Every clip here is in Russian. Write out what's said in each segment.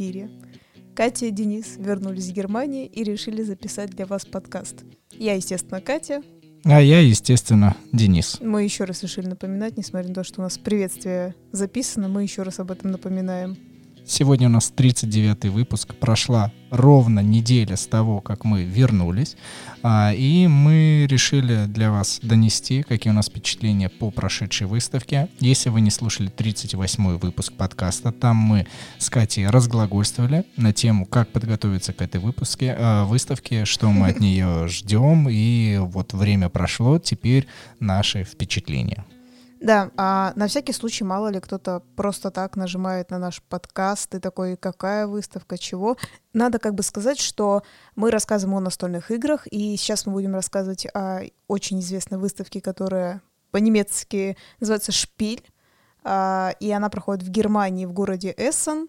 Эфире. Катя и Денис вернулись из Германии и решили записать для вас подкаст. Я, естественно, Катя. А я, естественно, Денис. Мы еще раз решили напоминать, несмотря на то, что у нас приветствие записано, мы еще раз об этом напоминаем. Сегодня у нас 39-й выпуск. Прошла ровно неделя с того, как мы вернулись. А, и мы решили для вас донести, какие у нас впечатления по прошедшей выставке. Если вы не слушали 38-й выпуск подкаста, там мы с Катей разглагольствовали на тему, как подготовиться к этой выпуске, э, выставке, что мы от нее ждем. И вот время прошло, теперь наши впечатления. Да, а на всякий случай, мало ли кто-то просто так нажимает на наш подкаст и такой, какая выставка, чего. Надо как бы сказать, что мы рассказываем о настольных играх, и сейчас мы будем рассказывать о очень известной выставке, которая по-немецки называется «Шпиль», а, и она проходит в Германии, в городе Эссен.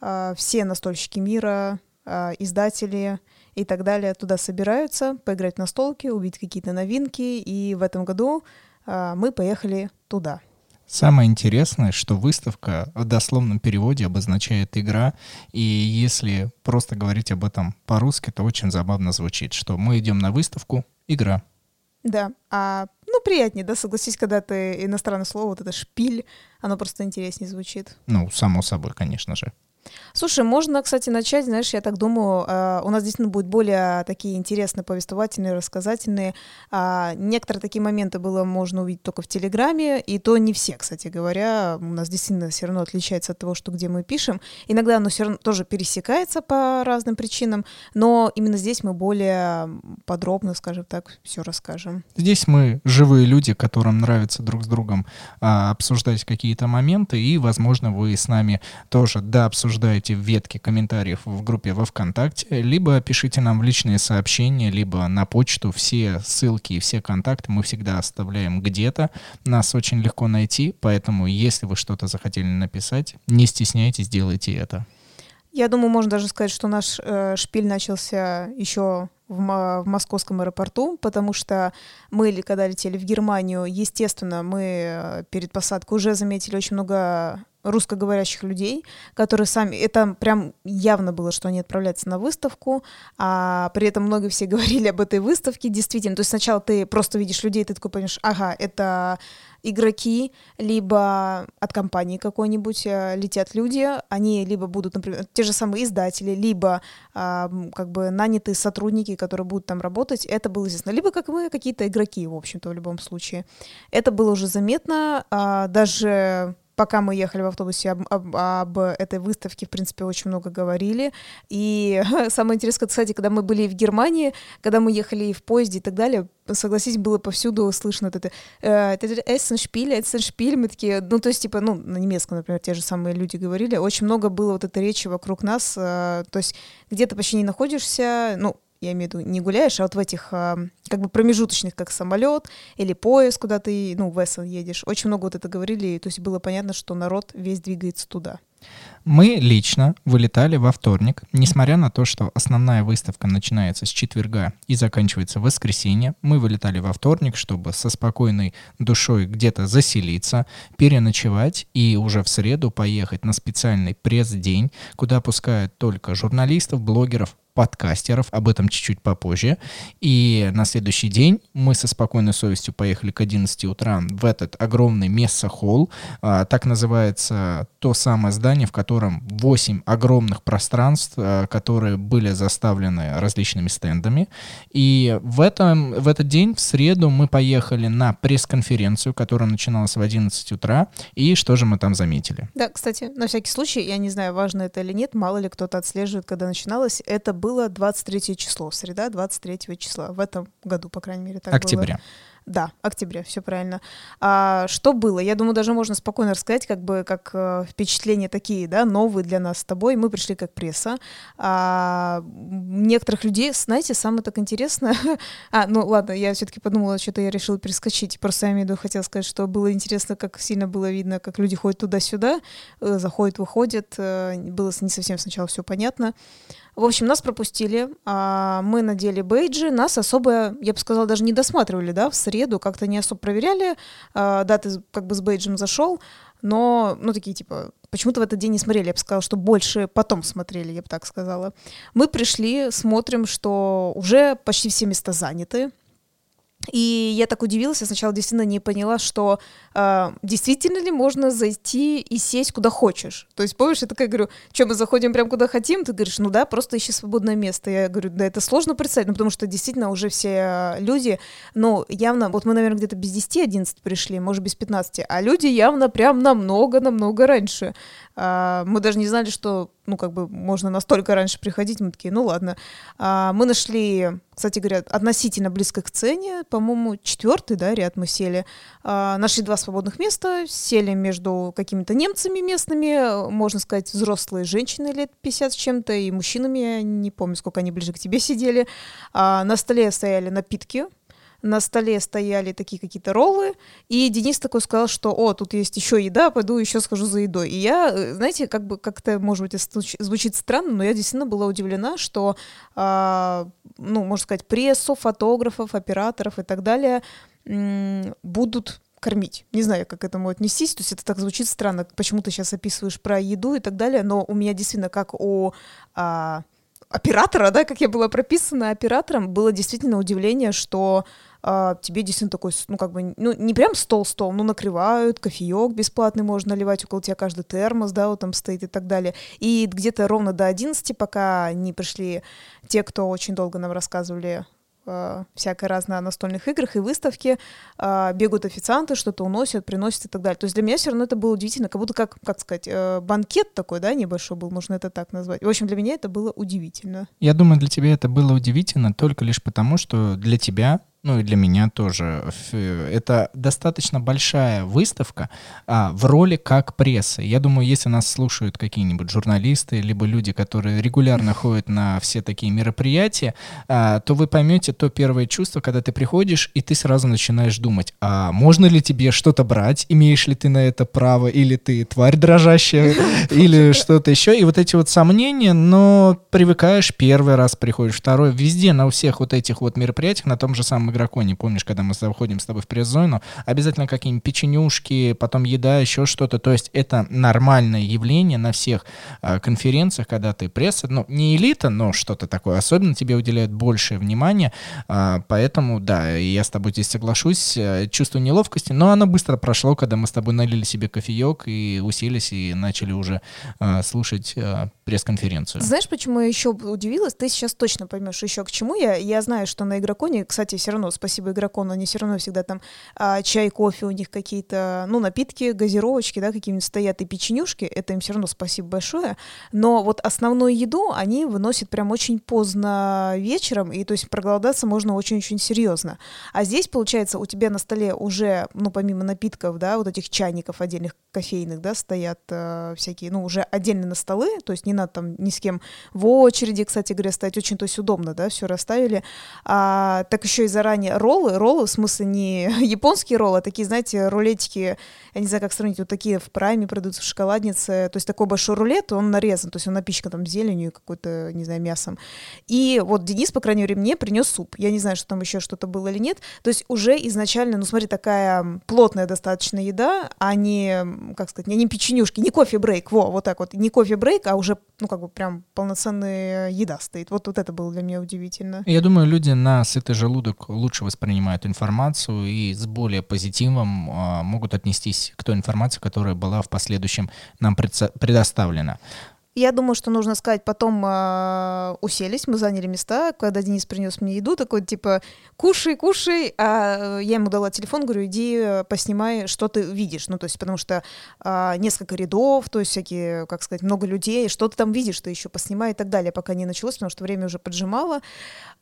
А, все настольщики мира, а, издатели и так далее туда собираются поиграть в настолки, увидеть какие-то новинки, и в этом году мы поехали туда. Самое интересное, что выставка в дословном переводе обозначает игра, и если просто говорить об этом по-русски, то очень забавно звучит, что мы идем на выставку, игра. Да, а ну приятнее, да, согласись, когда ты иностранное слово, вот это шпиль, оно просто интереснее звучит. Ну, само собой, конечно же. Слушай, можно, кстати, начать, знаешь, я так думаю, э, у нас действительно будут более такие интересные, повествовательные, рассказательные. Э, некоторые такие моменты было можно увидеть только в Телеграме, и то не все, кстати говоря. У нас действительно все равно отличается от того, что где мы пишем. Иногда оно все равно тоже пересекается по разным причинам, но именно здесь мы более подробно, скажем так, все расскажем. Здесь мы живые люди, которым нравится друг с другом э, обсуждать какие-то моменты, и, возможно, вы с нами тоже да обсуждаете обсуждаете в ветке комментариев в группе во ВКонтакте, либо пишите нам в личные сообщения, либо на почту. Все ссылки и все контакты мы всегда оставляем где-то. Нас очень легко найти, поэтому если вы что-то захотели написать, не стесняйтесь, делайте это. Я думаю, можно даже сказать, что наш э, шпиль начался еще в, в московском аэропорту, потому что мы, когда летели в Германию, естественно, мы э, перед посадкой уже заметили очень много русскоговорящих людей, которые сами... Это прям явно было, что они отправляются на выставку, а при этом много все говорили об этой выставке, действительно. То есть сначала ты просто видишь людей, ты такой понимаешь, ага, это игроки, либо от компании какой-нибудь э, летят люди, они либо будут, например, те же самые издатели, либо а, как бы нанятые сотрудники, которые будут там работать, это было естественно. Либо, как мы, какие-то игроки, в общем-то, в любом случае. Это было уже заметно, а, даже пока мы ехали в автобусе об, об, об этой выставке, в принципе, очень много говорили. И самое интересное, кстати, когда мы были в Германии, когда мы ехали в поезде и так далее, согласись, было повсюду слышно это «Эссеншпиль», «Эссеншпиль», мы такие, ну, то есть, типа, ну, на немецком, например, те же самые люди говорили, очень много было вот этой речи вокруг нас, э, то есть где-то почти не находишься, ну, я имею в виду, не гуляешь, а вот в этих как бы промежуточных, как самолет или поезд, куда ты, ну, в Эссен едешь. Очень много вот это говорили, то есть было понятно, что народ весь двигается туда. Мы лично вылетали во вторник, несмотря на то, что основная выставка начинается с четверга и заканчивается в воскресенье. Мы вылетали во вторник, чтобы со спокойной душой где-то заселиться, переночевать и уже в среду поехать на специальный пресс-день, куда пускают только журналистов, блогеров, подкастеров, об этом чуть-чуть попозже. И на следующий день мы со спокойной совестью поехали к 11 утра в этот огромный месса-холл. А, так называется то самое здание, в котором 8 огромных пространств, а, которые были заставлены различными стендами. И в, этом, в этот день, в среду, мы поехали на пресс-конференцию, которая начиналась в 11 утра. И что же мы там заметили? Да, кстати, на всякий случай, я не знаю, важно это или нет, мало ли кто-то отслеживает, когда начиналось, это был было 23 число, среда 23 числа, в этом году, по крайней мере, так Октября. было. Да, октября, все правильно. А, что было? Я думаю, даже можно спокойно рассказать, как бы, как э, впечатления такие, да, новые для нас с тобой. Мы пришли как пресса. А, некоторых людей, знаете, самое так интересно... а, ну ладно, я все-таки подумала, что-то я решила перескочить. Просто я имею в виду, хотела сказать, что было интересно, как сильно было видно, как люди ходят туда-сюда, э, заходят, выходят. Э, было не совсем сначала все понятно. В общем, нас пропустили, а мы надели бейджи, нас особо, я бы сказала, даже не досматривали, да, в среду, как-то не особо проверяли, а, да, ты как бы с бейджем зашел, но, ну, такие, типа, почему-то в этот день не смотрели, я бы сказала, что больше потом смотрели, я бы так сказала. Мы пришли, смотрим, что уже почти все места заняты, и я так удивилась, я сначала действительно не поняла, что э, действительно ли можно зайти и сесть куда хочешь. То есть, помнишь, я такая говорю, что мы заходим прям куда хотим? Ты говоришь, ну да, просто ищи свободное место. Я говорю, да, это сложно представить, ну потому что действительно уже все люди, ну явно, вот мы, наверное, где-то без 10-11 пришли, может, без 15, а люди явно прям намного-намного раньше. Э, мы даже не знали, что ну, как бы можно настолько раньше приходить, мы такие, ну ладно. А, мы нашли, кстати говоря, относительно близко к сцене, по-моему, четвертый, да, ряд мы сели. А, нашли два свободных места, сели между какими-то немцами местными, можно сказать, взрослые женщины лет 50 с чем-то, и мужчинами, я не помню, сколько они ближе к тебе сидели. А, на столе стояли напитки, на столе стояли такие какие-то роллы, и Денис такой сказал, что, о, тут есть еще еда, пойду еще схожу за едой. И я, э, знаете, как бы как-то, может быть, звучит странно, но я действительно была удивлена, что, э, ну, можно сказать, прессу, фотографов, операторов и так далее будут кормить. Не знаю, как к этому отнестись, то есть это так звучит странно, почему ты сейчас описываешь про еду и так далее, но у меня действительно, как у... А, оператора, да, как я была прописана оператором, было действительно удивление, что а, тебе действительно такой, ну, как бы, ну, не прям стол-стол, но накрывают, кофеек бесплатный можно наливать, около тебя каждый термос, да, вот там стоит и так далее. И где-то ровно до 11, пока не пришли те, кто очень долго нам рассказывали э, всякой настольных играх и выставке, э, бегают официанты, что-то уносят, приносят и так далее. То есть для меня все равно это было удивительно, как будто как, как сказать, э, банкет такой, да, небольшой был, можно это так назвать. В общем, для меня это было удивительно. Я думаю, для тебя это было удивительно только лишь потому, что для тебя ну и для меня тоже. Это достаточно большая выставка а, в роли как прессы. Я думаю, если нас слушают какие-нибудь журналисты, либо люди, которые регулярно ходят на все такие мероприятия, а, то вы поймете то первое чувство, когда ты приходишь, и ты сразу начинаешь думать, а можно ли тебе что-то брать, имеешь ли ты на это право, или ты тварь дрожащая, или что-то еще. И вот эти вот сомнения, но привыкаешь, первый раз приходишь, второй, везде, на всех вот этих вот мероприятиях, на том же самом игроку, не помнишь, когда мы заходим с тобой в пресс-зону, обязательно какие-нибудь печенюшки, потом еда, еще что-то. То есть это нормальное явление на всех э, конференциях, когда ты пресса, ну, не элита, но что-то такое. Особенно тебе уделяют большее внимание. Э, поэтому, да, я с тобой здесь соглашусь. Э, чувство неловкости, но оно быстро прошло, когда мы с тобой налили себе кофеек и уселись и начали уже э, слушать э, пресс-конференцию. Знаешь, почему я еще удивилась? Ты сейчас точно поймешь еще к чему я. Я знаю, что на игроконе, кстати, все равно спасибо игрокону, они все равно всегда там а, чай, кофе, у них какие-то, ну, напитки, газировочки, да, какие-нибудь стоят и печенюшки, это им все равно спасибо большое. Но вот основную еду они выносят прям очень поздно вечером, и то есть проголодаться можно очень-очень серьезно. А здесь, получается, у тебя на столе уже, ну, помимо напитков, да, вот этих чайников отдельных кофейных, да, стоят э, всякие, ну, уже отдельно на столы, то есть не надо там ни с кем в очереди, кстати говоря, стоять, очень то есть удобно, да, все расставили. А, так еще и заранее роллы, роллы, в смысле не японские роллы, а такие, знаете, рулетики, я не знаю, как сравнить, вот такие в прайме продаются в шоколаднице, то есть такой большой рулет, он нарезан, то есть он напичкан там зеленью, какой-то, не знаю, мясом. И вот Денис, по крайней мере, мне принес суп. Я не знаю, что там еще что-то было или нет. То есть уже изначально, ну смотри, такая плотная достаточно еда, а не, как сказать, не, не печенюшки, не кофе-брейк, во, вот так вот, не кофе-брейк, а уже, ну как бы прям полноценная еда стоит. Вот, вот это было для меня удивительно. Я думаю, люди на сытый желудок лучше воспринимают информацию и с более позитивом э, могут отнестись к той информации, которая была в последующем нам предоставлена. Я думаю, что нужно сказать, потом э, уселись, мы заняли места, когда Денис принес мне еду, такой типа кушай, кушай, а я ему дала телефон, говорю, иди э, поснимай, что ты видишь, ну то есть потому что э, несколько рядов, то есть всякие, как сказать, много людей, что ты там видишь, ты еще поснимай и так далее, пока не началось, потому что время уже поджимало.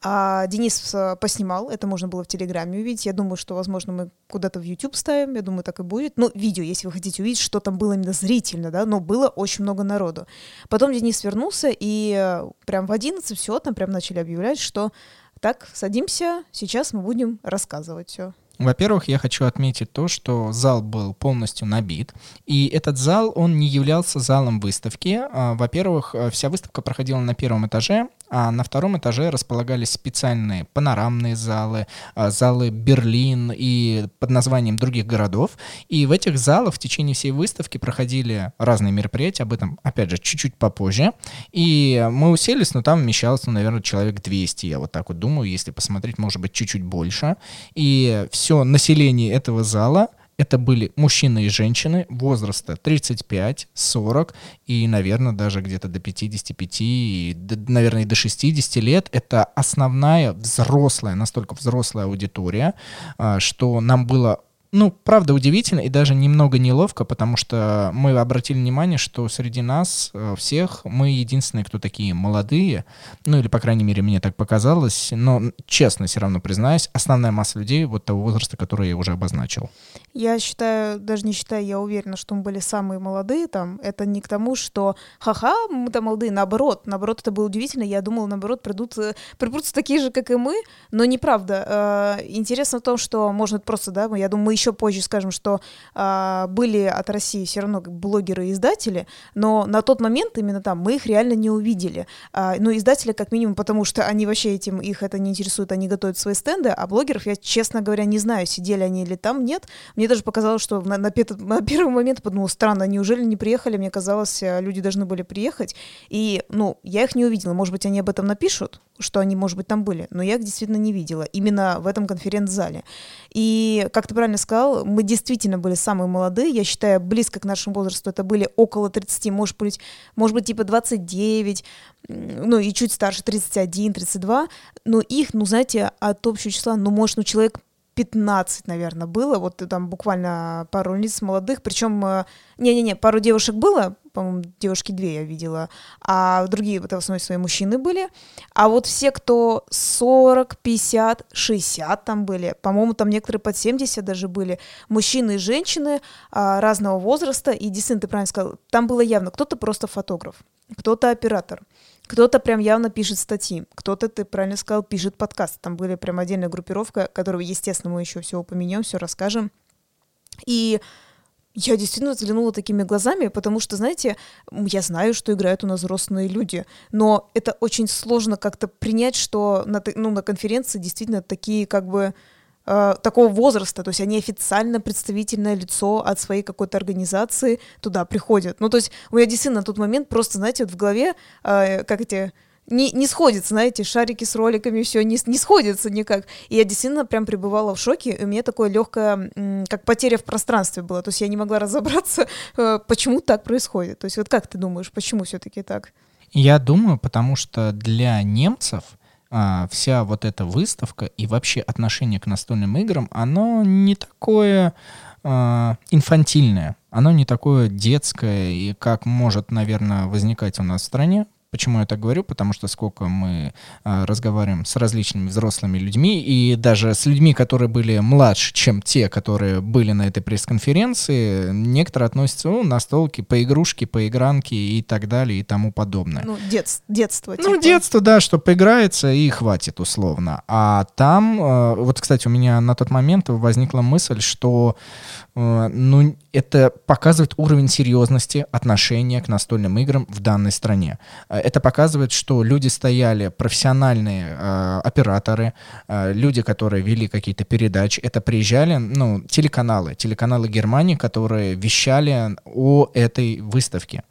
А Денис э, поснимал, это можно было в Телеграме увидеть, я думаю, что, возможно, мы куда-то в YouTube ставим, я думаю, так и будет. Ну, видео, если вы хотите увидеть, что там было именно зрительно, да, но было очень много народу. Потом Денис вернулся, и э, прям в 11 все там прям начали объявлять, что так, садимся, сейчас мы будем рассказывать все. Во-первых, я хочу отметить то, что зал был полностью набит, и этот зал, он не являлся залом выставки. А, во-первых, э, вся выставка проходила на первом этаже, а на втором этаже располагались специальные панорамные залы, а, залы Берлин и под названием других городов. И в этих залах в течение всей выставки проходили разные мероприятия, об этом, опять же, чуть-чуть попозже. И мы уселись, но там вмещалось, ну, наверное, человек 200, я вот так вот думаю, если посмотреть, может быть, чуть-чуть больше. И все население этого зала это были мужчины и женщины возраста 35, 40 и, наверное, даже где-то до 55, и, наверное, и до 60 лет. Это основная взрослая, настолько взрослая аудитория, а, что нам было ну, правда, удивительно и даже немного неловко, потому что мы обратили внимание, что среди нас э, всех мы единственные, кто такие молодые, ну или, по крайней мере, мне так показалось, но честно все равно признаюсь, основная масса людей вот того возраста, который я уже обозначил. Я считаю, даже не считаю, я уверена, что мы были самые молодые там. Это не к тому, что ха-ха, мы там молодые, наоборот. Наоборот, это было удивительно. Я думала, наоборот, придут, э, придутся такие же, как и мы, но неправда. Э, интересно то, что, может, просто, да, я думаю, мы еще позже скажем, что э, были от России все равно блогеры и издатели, но на тот момент именно там мы их реально не увидели. Ну, издатели как минимум, потому что они вообще этим, их это не интересует, они готовят свои стенды, а блогеров я, честно говоря, не знаю, сидели они или там, нет. Мне даже показалось, что на, на, на первый момент подумала, странно, неужели не приехали? Мне казалось, э, люди должны были приехать. И, ну, я их не увидела. Может быть, они об этом напишут, что они, может быть, там были. Но я их действительно не видела. Именно в этом конференц-зале. И, как ты правильно сказал, мы действительно были самые молодые. Я считаю, близко к нашему возрасту это были около 30, может быть, может быть типа 29, ну и чуть старше 31, 32. Но их, ну, знаете, от общего числа, ну, может, ну, человек 15, наверное, было, вот там буквально пару лиц молодых, причем, э, не-не-не, пару девушек было, по-моему, девушки две я видела, а другие, это в основном свои мужчины были, а вот все, кто 40, 50, 60 там были, по-моему, там некоторые под 70 даже были, мужчины и женщины а, разного возраста, и действительно, ты правильно сказал, там было явно, кто-то просто фотограф, кто-то оператор, кто-то прям явно пишет статьи, кто-то, ты правильно сказал, пишет подкаст. Там были прям отдельная группировка, которую, естественно, мы еще все упомянем, все расскажем. И я действительно взглянула такими глазами, потому что, знаете, я знаю, что играют у нас взрослые люди, но это очень сложно как-то принять, что на, ну, на конференции действительно такие как бы такого возраста, то есть они официально представительное лицо от своей какой-то организации туда приходят. Ну, то есть у меня действительно на тот момент просто, знаете, вот в голове, э, как эти не, не сходится, знаете, шарики с роликами, все не, не сходится никак. И я действительно прям пребывала в шоке, и у меня такое легкое, как потеря в пространстве было. То есть я не могла разобраться, э, почему так происходит. То есть вот как ты думаешь, почему все-таки так? Я думаю, потому что для немцев а, вся вот эта выставка и вообще отношение к настольным играм, оно не такое а, инфантильное, оно не такое детское, и как может, наверное, возникать у нас в стране, Почему я так говорю? Потому что сколько мы а, разговариваем с различными взрослыми людьми, и даже с людьми, которые были младше, чем те, которые были на этой пресс-конференции, некоторые относятся ну, на столки, по игрушке, по игранке и так далее и тому подобное. Ну, детс, детство. Ну, типа. Ну, детство, да, что поиграется и хватит условно. А там, э, вот, кстати, у меня на тот момент возникла мысль, что э, ну, это показывает уровень серьезности отношения к настольным играм в данной стране. Э, это показывает, что люди стояли, профессиональные э, операторы, э, люди, которые вели какие-то передачи, это приезжали, ну, телеканалы, телеканалы Германии, которые вещали о этой выставке.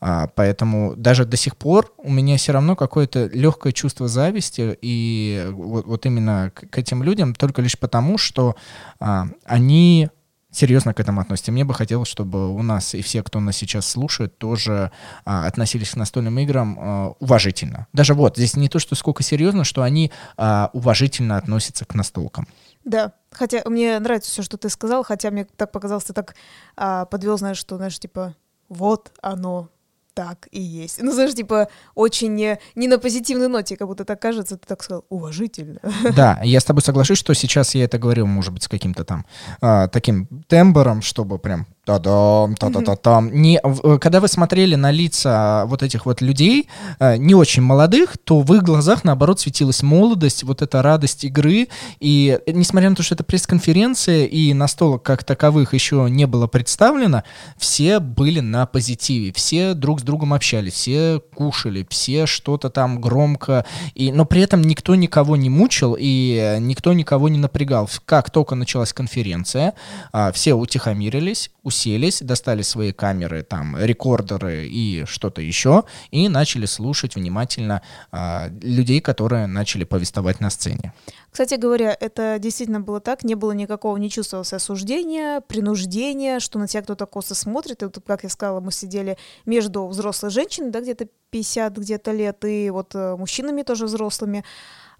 А, поэтому даже до сих пор у меня все равно какое-то легкое чувство зависти и вот, вот именно к, к этим людям только лишь потому, что а, они серьезно к этому относятся. Мне бы хотелось, чтобы у нас и все, кто нас сейчас слушает, тоже а, относились к настольным играм а, уважительно. Даже вот, здесь не то, что сколько серьезно, что они а, уважительно относятся к настолкам. Да, хотя мне нравится все, что ты сказал, хотя мне так показалось, ты так а, подвел, знаешь, что, знаешь, типа, вот оно, так и есть. Ну, знаешь, типа, очень не, не на позитивной ноте, как будто так кажется, ты так сказал, уважительно. Да, я с тобой соглашусь, что сейчас я это говорил, может быть, с каким-то там а, таким тембром, чтобы прям та-дам, та-та-та-там. Не, э, когда вы смотрели на лица вот этих вот людей, э, не очень молодых, то в их глазах, наоборот, светилась молодость, вот эта радость игры. И э, несмотря на то, что это пресс-конференция, и настолок как таковых еще не было представлено, все были на позитиве, все друг с другом общались, все кушали, все что-то там громко, и, но при этом никто никого не мучил, и никто никого не напрягал. Как только началась конференция, а, все утихомирились, уселись, достали свои камеры, там, рекордеры и что-то еще, и начали слушать внимательно а, людей, которые начали повествовать на сцене. Кстати говоря, это действительно было так, не было никакого, не чувствовалось осуждения, принуждения, что на тебя кто-то косо смотрит. И вот, как я сказала, мы сидели между взрослой женщиной, да, где-то 50 где-то лет, и вот э, мужчинами тоже взрослыми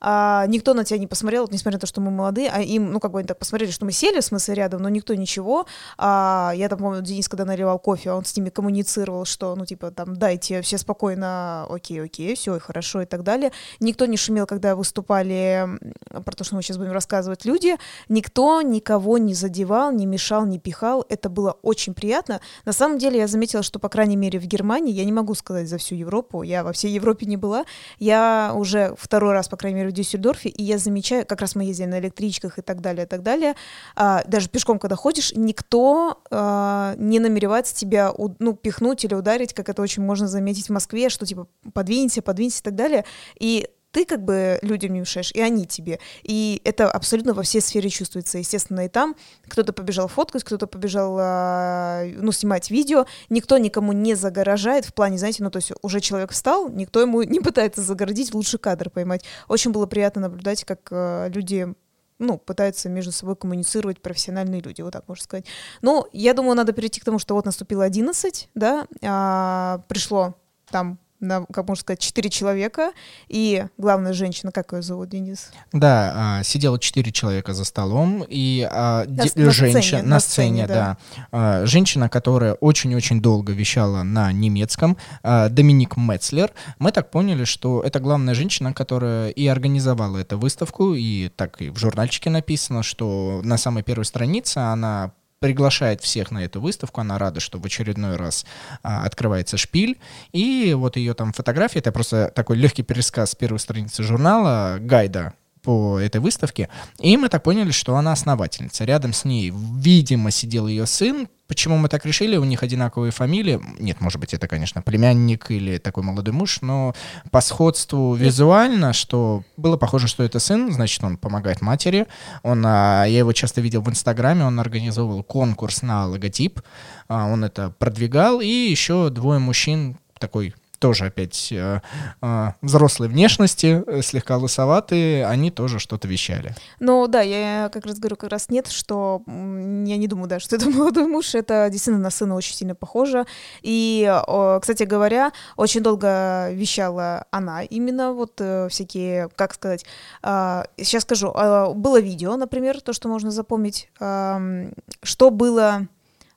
а, никто на тебя не посмотрел, вот, несмотря на то, что мы молодые, а им, ну, как бы они так посмотрели, что мы сели, в смысле, рядом, но никто ничего. А, я там помню, Денис, когда наливал кофе, он с ними коммуницировал, что, ну, типа, там, дайте все спокойно, окей, окей, все, хорошо и так далее. Никто не шумел, когда выступали, про то, что мы сейчас будем рассказывать, люди. Никто никого не задевал, не мешал, не пихал. Это было очень приятно. На самом деле, я заметила, что, по крайней мере, в Германии, я не могу сказать за всю Европу, я во всей Европе не была, я уже второй раз, по крайней мере, Дюссельдорфе, и я замечаю, как раз мы ездили на электричках и так далее, и так далее, а, даже пешком, когда ходишь, никто а, не намеревается тебя, ну, пихнуть или ударить, как это очень можно заметить в Москве, что типа подвинься, подвинься и так далее, и ты как бы людям не мешаешь, и они тебе. И это абсолютно во всей сфере чувствуется. Естественно, и там кто-то побежал фоткать, кто-то побежал, а, ну, снимать видео. Никто никому не загорожает в плане, знаете, ну, то есть уже человек встал, никто ему не пытается загородить, лучший кадр поймать. Очень было приятно наблюдать, как а, люди ну, пытаются между собой коммуницировать профессиональные люди, вот так можно сказать. Но я думаю, надо перейти к тому, что вот наступило 11, да, а, пришло там на, как можно сказать, четыре человека, и главная женщина, как ее зовут, Денис? Да, а, сидело четыре человека за столом, и а, на, де, на женщина сцене, на, сцене, да, да а, женщина, которая очень-очень долго вещала на немецком, а, Доминик Мецлер. Мы так поняли, что это главная женщина, которая и организовала эту выставку, и так и в журнальчике написано, что на самой первой странице она приглашает всех на эту выставку. Она рада, что в очередной раз а, открывается шпиль. И вот ее там фотография, это просто такой легкий пересказ первой страницы журнала, гайда по этой выставке. И мы так поняли, что она основательница. Рядом с ней, видимо, сидел ее сын, Почему мы так решили? У них одинаковые фамилии. Нет, может быть, это, конечно, племянник или такой молодой муж, но по сходству визуально, что было похоже, что это сын, значит, он помогает матери. Он, а, я его часто видел в Инстаграме, он организовывал конкурс на логотип, а, он это продвигал, и еще двое мужчин, такой тоже опять э, э, взрослой внешности, э, слегка лысоватые, они тоже что-то вещали. Ну да, я как раз говорю, как раз нет, что я не думаю, да, что это молодой муж, это действительно на сына очень сильно похоже. И, кстати говоря, очень долго вещала она именно вот э, всякие, как сказать, сейчас скажу, было видео, например, то, что можно запомнить, что было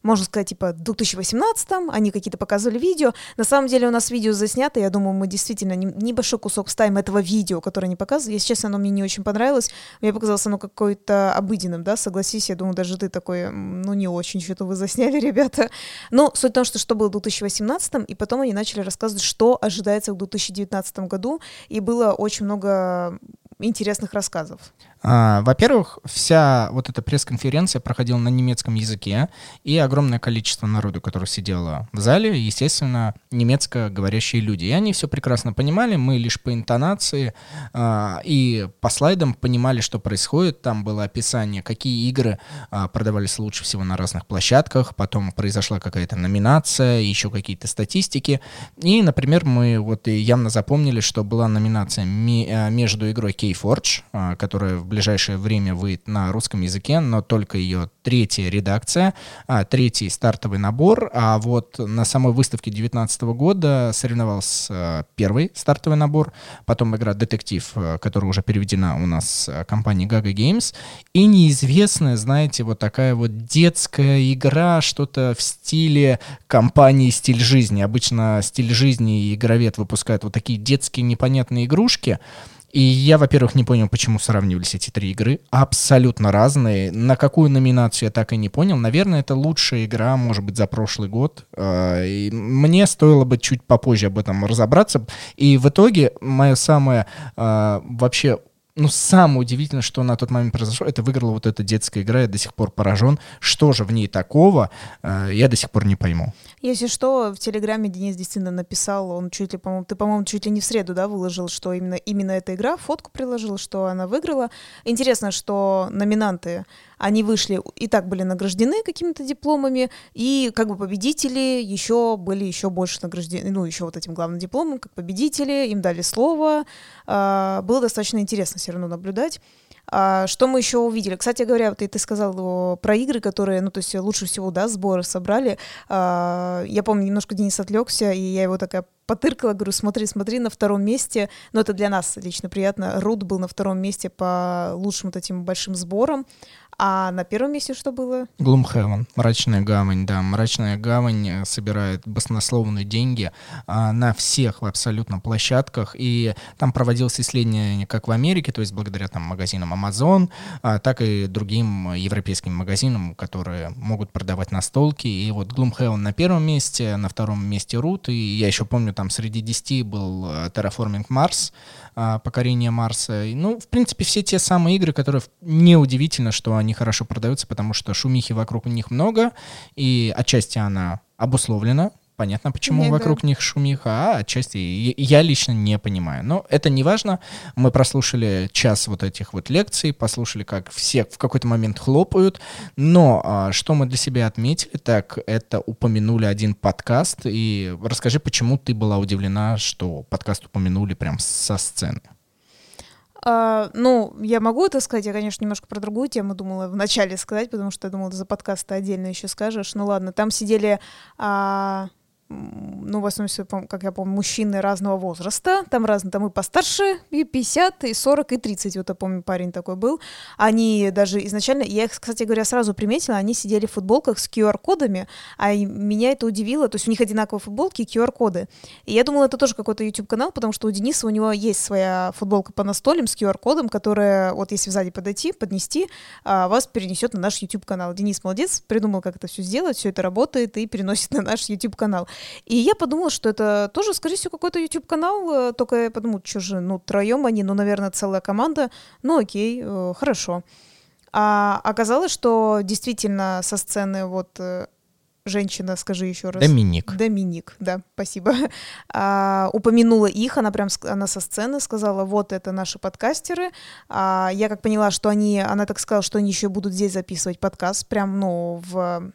можно сказать, типа, в 2018-м, они какие-то показывали видео. На самом деле у нас видео заснято, я думаю, мы действительно небольшой кусок вставим этого видео, которое они показывали. Если честно, оно мне не очень понравилось. Мне показалось оно какое-то обыденным, да, согласись, я думаю, даже ты такой, ну, не очень что-то вы засняли, ребята. Но суть в том, что что было в 2018-м, и потом они начали рассказывать, что ожидается в 2019 году, и было очень много интересных рассказов. А, во-первых, вся вот эта пресс-конференция проходила на немецком языке, и огромное количество народу, которое сидело в зале, естественно, немецко говорящие люди. И они все прекрасно понимали, мы лишь по интонации а, и по слайдам понимали, что происходит. Там было описание, какие игры а, продавались лучше всего на разных площадках, потом произошла какая-то номинация, еще какие-то статистики. И, например, мы вот явно запомнили, что была номинация ми- между игрой Keyforge, а, которая ближайшее время выйдет на русском языке, но только ее третья редакция, а, третий стартовый набор. А вот на самой выставке 2019 года соревновался первый стартовый набор, потом игра «Детектив», которая уже переведена у нас компанией Gaga Games, и неизвестная, знаете, вот такая вот детская игра, что-то в стиле компании «Стиль жизни». Обычно «Стиль жизни» и игровед выпускают вот такие детские непонятные игрушки, и я, во-первых, не понял, почему сравнивались эти три игры. Абсолютно разные. На какую номинацию я так и не понял. Наверное, это лучшая игра, может быть, за прошлый год. А, и мне стоило бы чуть попозже об этом разобраться. И в итоге моя самая а, вообще ну, самое удивительное, что на тот момент произошло, это выиграла вот эта детская игра, я до сих пор поражен. Что же в ней такого, э, я до сих пор не пойму. Если что, в Телеграме Денис действительно написал, он чуть ли, по-моему, ты, по-моему, чуть ли не в среду, да, выложил, что именно, именно эта игра, фотку приложил, что она выиграла. Интересно, что номинанты они вышли и так были награждены какими-то дипломами, и как бы победители еще были еще больше награждены, ну, еще вот этим главным дипломом, как победители, им дали слово. А, было достаточно интересно все равно наблюдать. А, что мы еще увидели? Кстати говоря, вот и ты сказал про игры, которые, ну, то есть лучше всего, да, сборы собрали. А, я помню, немножко Денис отвлекся, и я его такая потыркала, говорю, смотри, смотри, на втором месте, но это для нас лично приятно, Рут был на втором месте по лучшим вот этим большим сборам, а на первом месте что было? Gloomhaven, Мрачная гавань, да. Мрачная гавань э, собирает баснословные деньги а, на всех абсолютно площадках, и там проводилось исследование как в Америке, то есть благодаря там магазинам Amazon, а, так и другим европейским магазинам, которые могут продавать настолки. И вот Gloomhaven на первом месте, на втором месте Root, и я еще помню, там среди 10 был э, Terraforming Mars, а, покорение Марса. Ну, в принципе, все те самые игры, которые неудивительно, что они хорошо продаются, потому что шумихи вокруг них много, и отчасти она обусловлена Понятно, почему Нет, вокруг да. них шумиха, а отчасти я лично не понимаю. Но это не важно. Мы прослушали час вот этих вот лекций, послушали, как все в какой-то момент хлопают. Но а, что мы для себя отметили, так это упомянули один подкаст. И расскажи, почему ты была удивлена, что подкаст упомянули прям со сцены. Uh, ну, я могу это сказать, я, конечно, немножко про другую тему думала вначале сказать, потому что я думала, за подкаст ты отдельно еще скажешь. Ну ладно, там сидели uh, ну, в основном, как я помню, мужчины разного возраста, там разные, там и постарше, и 50, и 40, и 30, вот я помню, парень такой был. Они даже изначально, я их, кстати говоря, сразу приметила, они сидели в футболках с QR-кодами, а меня это удивило, то есть у них одинаковые футболки и QR-коды. И я думала, это тоже какой-то YouTube-канал, потому что у Дениса, у него есть своя футболка по настолям с QR-кодом, которая, вот если сзади подойти, поднести, а, вас перенесет на наш YouTube-канал. Денис молодец, придумал, как это все сделать, все это работает и переносит на наш YouTube-канал. И я подумала, что это тоже, скорее всего, какой-то YouTube-канал, э, только я подумала, что же, ну, троем они, ну, наверное, целая команда, ну, окей, э, хорошо. А оказалось, что действительно со сцены вот э, женщина, скажи еще раз. Доминик. Доминик, да, спасибо. А, упомянула их, она прям она со сцены сказала, вот это наши подкастеры. А, я как поняла, что они, она так сказала, что они еще будут здесь записывать подкаст, прям, ну, в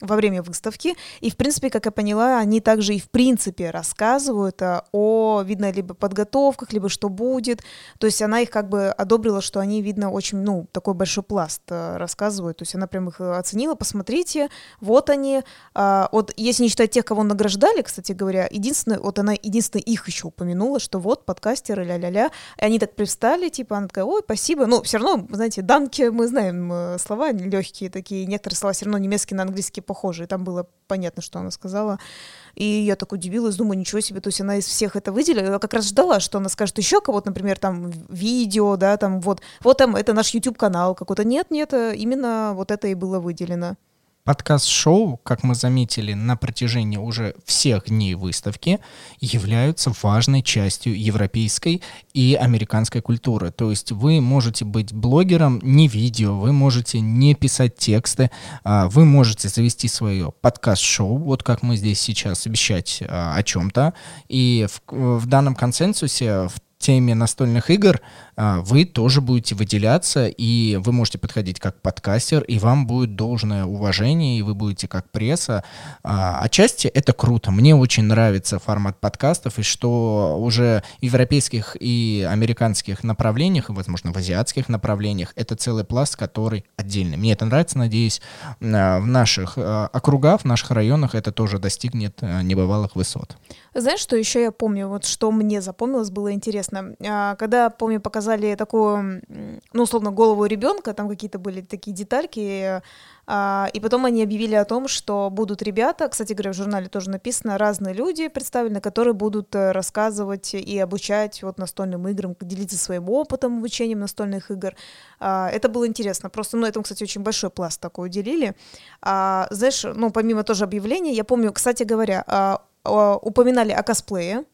во время выставки. И, в принципе, как я поняла, они также и в принципе рассказывают а, о, видно, либо подготовках, либо что будет. То есть она их как бы одобрила, что они, видно, очень, ну, такой большой пласт а, рассказывают. То есть она прям их оценила, посмотрите, вот они. А, вот если не считать тех, кого награждали, кстати говоря, единственное, вот она единственное их еще упомянула, что вот подкастеры, ля-ля-ля. И они так привстали, типа, она такая, ой, спасибо. Ну, все равно, знаете, данки, мы знаем э, слова легкие такие, некоторые слова все равно немецкий на английский похожие. Там было понятно, что она сказала. И я так удивилась, думаю, ничего себе, то есть она из всех это выделила. Я как раз ждала, что она скажет еще кого-то, например, там видео, да, там вот, вот там это наш YouTube-канал какой-то. Нет, нет, именно вот это и было выделено. Подкаст-шоу, как мы заметили на протяжении уже всех дней выставки, являются важной частью европейской и американской культуры. То есть вы можете быть блогером не видео, вы можете не писать тексты, а вы можете завести свое подкаст-шоу, вот как мы здесь сейчас вещать а, о чем-то. И в, в данном консенсусе, в теме настольных игр, а, вы тоже будете выделяться, и вы можете подходить как подкастер, и вам будет должное уважение, и вы будете как пресса. А, отчасти это круто. Мне очень нравится формат подкастов, и что уже в европейских и американских направлениях, и, возможно, в азиатских направлениях, это целый пласт, который отдельный. Мне это нравится, надеюсь, в наших округах, в наших районах это тоже достигнет небывалых высот. Знаешь, что еще я помню, вот что мне запомнилось, было интересно. А, когда, помню, показали такую, ну, условно, голову ребенка, там какие-то были такие детальки, а, и потом они объявили о том, что будут ребята, кстати говоря, в журнале тоже написано, разные люди представлены, которые будут э, рассказывать и обучать вот настольным играм, делиться своим опытом обучением настольных игр. А, это было интересно. Просто, ну, этому, кстати, очень большой пласт такой уделили. Знаешь, ну, помимо тоже объявления, я помню, кстати говоря, упоминали о косплее.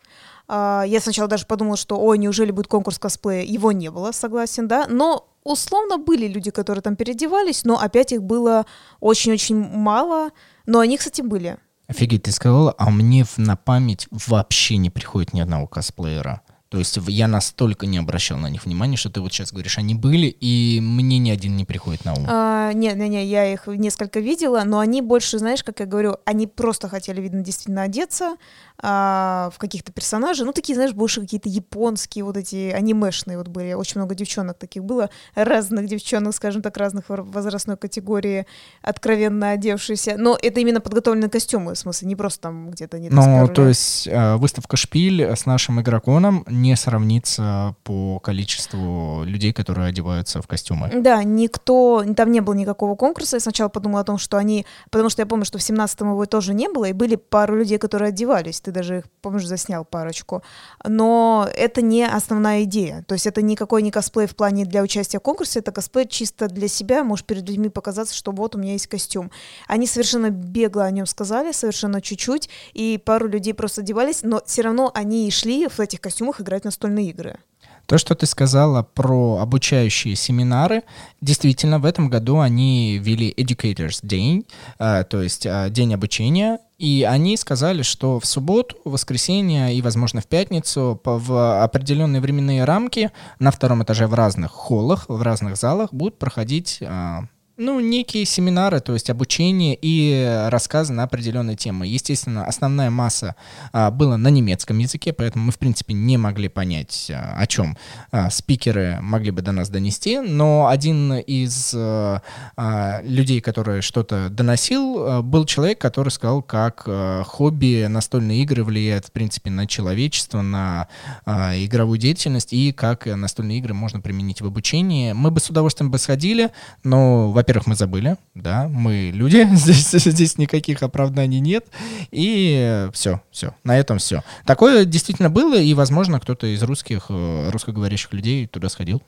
А, я сначала даже подумала, что, ой, неужели будет конкурс косплея? Его не было, согласен, да. Но условно были люди, которые там переодевались, но опять их было очень-очень мало. Но они, кстати, были. Офигеть, ты сказала, а мне на память вообще не приходит ни одного косплеера. То есть я настолько не обращал на них внимания, что ты вот сейчас говоришь, они были, и мне ни один не приходит на ум. А, не, не, не, я их несколько видела, но они больше, знаешь, как я говорю, они просто хотели, видно, действительно одеться, а, в каких-то персонажей, ну, такие, знаешь, больше какие-то японские вот эти анимешные вот были, очень много девчонок таких было, разных девчонок, скажем так, разных возрастной категории, откровенно одевшиеся, но это именно подготовленные костюмы, в смысле, не просто там где-то не Ну, то есть а, выставка «Шпиль» с нашим игроконом не сравнится по количеству людей, которые одеваются в костюмы. Да, никто, там не было никакого конкурса, я сначала подумала о том, что они, потому что я помню, что в 17-м его тоже не было, и были пару людей, которые одевались, ты даже их, помнишь, заснял парочку. Но это не основная идея. То есть это никакой не косплей в плане для участия в конкурсе, это косплей чисто для себя, может перед людьми показаться, что вот у меня есть костюм. Они совершенно бегло о нем сказали, совершенно чуть-чуть, и пару людей просто одевались, но все равно они и шли в этих костюмах играть настольные игры. То, что ты сказала про обучающие семинары, действительно, в этом году они вели Educators Day, э, то есть э, день обучения, и они сказали, что в субботу, в воскресенье и, возможно, в пятницу в определенные временные рамки на втором этаже в разных холлах, в разных залах будут проходить э, ну, некие семинары, то есть обучение и рассказы на определенные темы. Естественно, основная масса а, была на немецком языке, поэтому мы, в принципе, не могли понять, а, о чем а, спикеры могли бы до нас донести, но один из а, а, людей, который что-то доносил, а, был человек, который сказал, как а, хобби настольные игры влияют, в принципе, на человечество, на а, игровую деятельность и как настольные игры можно применить в обучении. Мы бы с удовольствием бы сходили, но, во-первых, во-первых, мы забыли, да, мы люди, здесь, здесь никаких оправданий нет, и все, все, на этом все. Такое действительно было, и, возможно, кто-то из русских, э, русскоговорящих людей туда сходил.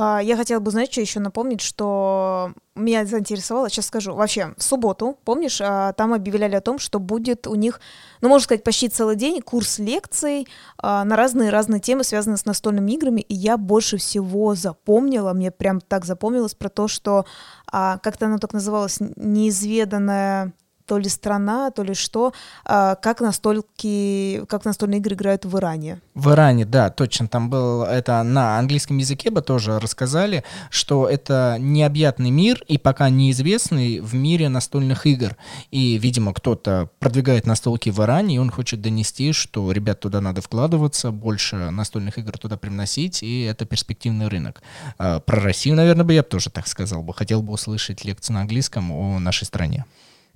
А, я хотела бы, знаете, что еще напомнить, что меня заинтересовало, сейчас скажу, вообще, в субботу, помнишь, а, там объявляли о том, что будет у них, ну, можно сказать, почти целый день курс лекций а, на разные-разные темы, связанные с настольными играми, и я больше всего запомнила, мне прям так запомнилось про то, что как-то оно так называлось, неизведанная то ли страна, то ли что, а, как настольки, как настольные игры играют в Иране. В Иране, да, точно, там был, это на английском языке бы тоже рассказали, что это необъятный мир и пока неизвестный в мире настольных игр. И, видимо, кто-то продвигает настолки в Иране, и он хочет донести, что, ребят, туда надо вкладываться, больше настольных игр туда приносить, и это перспективный рынок. А, про Россию, наверное, бы я тоже так сказал бы. Хотел бы услышать лекцию на английском о нашей стране.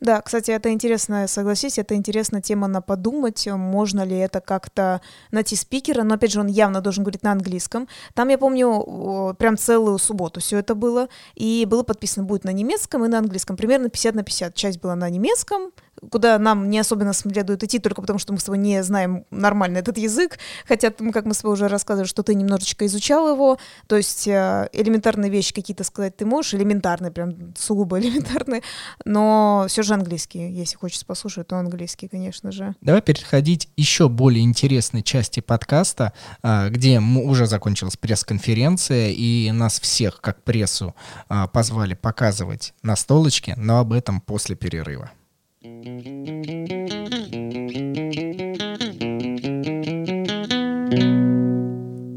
Да, кстати, это интересно, согласись, это интересная тема на подумать, можно ли это как-то найти спикера, но опять же он явно должен говорить на английском. Там, я помню, прям целую субботу все это было, и было подписано будет на немецком и на английском, примерно 50 на 50. Часть была на немецком, куда нам не особенно следует идти, только потому что мы с тобой не знаем нормально этот язык, хотя, как мы с тобой уже рассказывали, что ты немножечко изучал его, то есть э, элементарные вещи какие-то сказать ты можешь, элементарные, прям сугубо элементарные, но все же английский, если хочется послушать, то английский, конечно же. Давай переходить еще более интересной части подкаста, а, где уже закончилась пресс-конференция, и нас всех, как прессу, а, позвали показывать на столочке, но об этом после перерыва.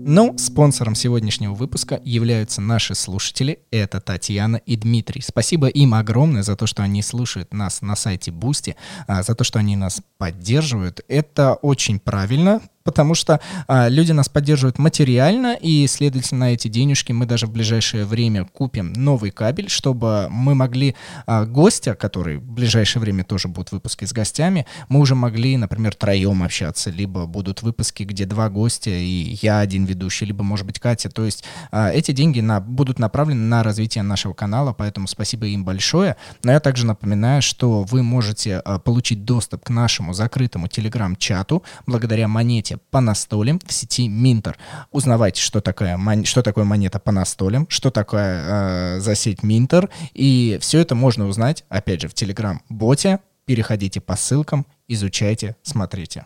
Ну, спонсором сегодняшнего выпуска являются наши слушатели. Это Татьяна и Дмитрий. Спасибо им огромное за то, что они слушают нас на сайте Boosty, за то, что они нас поддерживают. Это очень правильно, потому что а, люди нас поддерживают материально, и, следовательно, эти денежки мы даже в ближайшее время купим новый кабель, чтобы мы могли а, гостя, который в ближайшее время тоже будут выпуски с гостями, мы уже могли, например, втроем общаться, либо будут выпуски, где два гостя и я один ведущий, либо, может быть, Катя. То есть а, эти деньги на, будут направлены на развитие нашего канала, поэтому спасибо им большое. Но я также напоминаю, что вы можете а, получить доступ к нашему закрытому телеграм-чату благодаря монете монете по настолям в сети Минтер. Узнавайте, что такое, что такое монета по настолям, что такое э, за сеть Минтер, и все это можно узнать, опять же, в Telegram-боте. Переходите по ссылкам, изучайте, смотрите.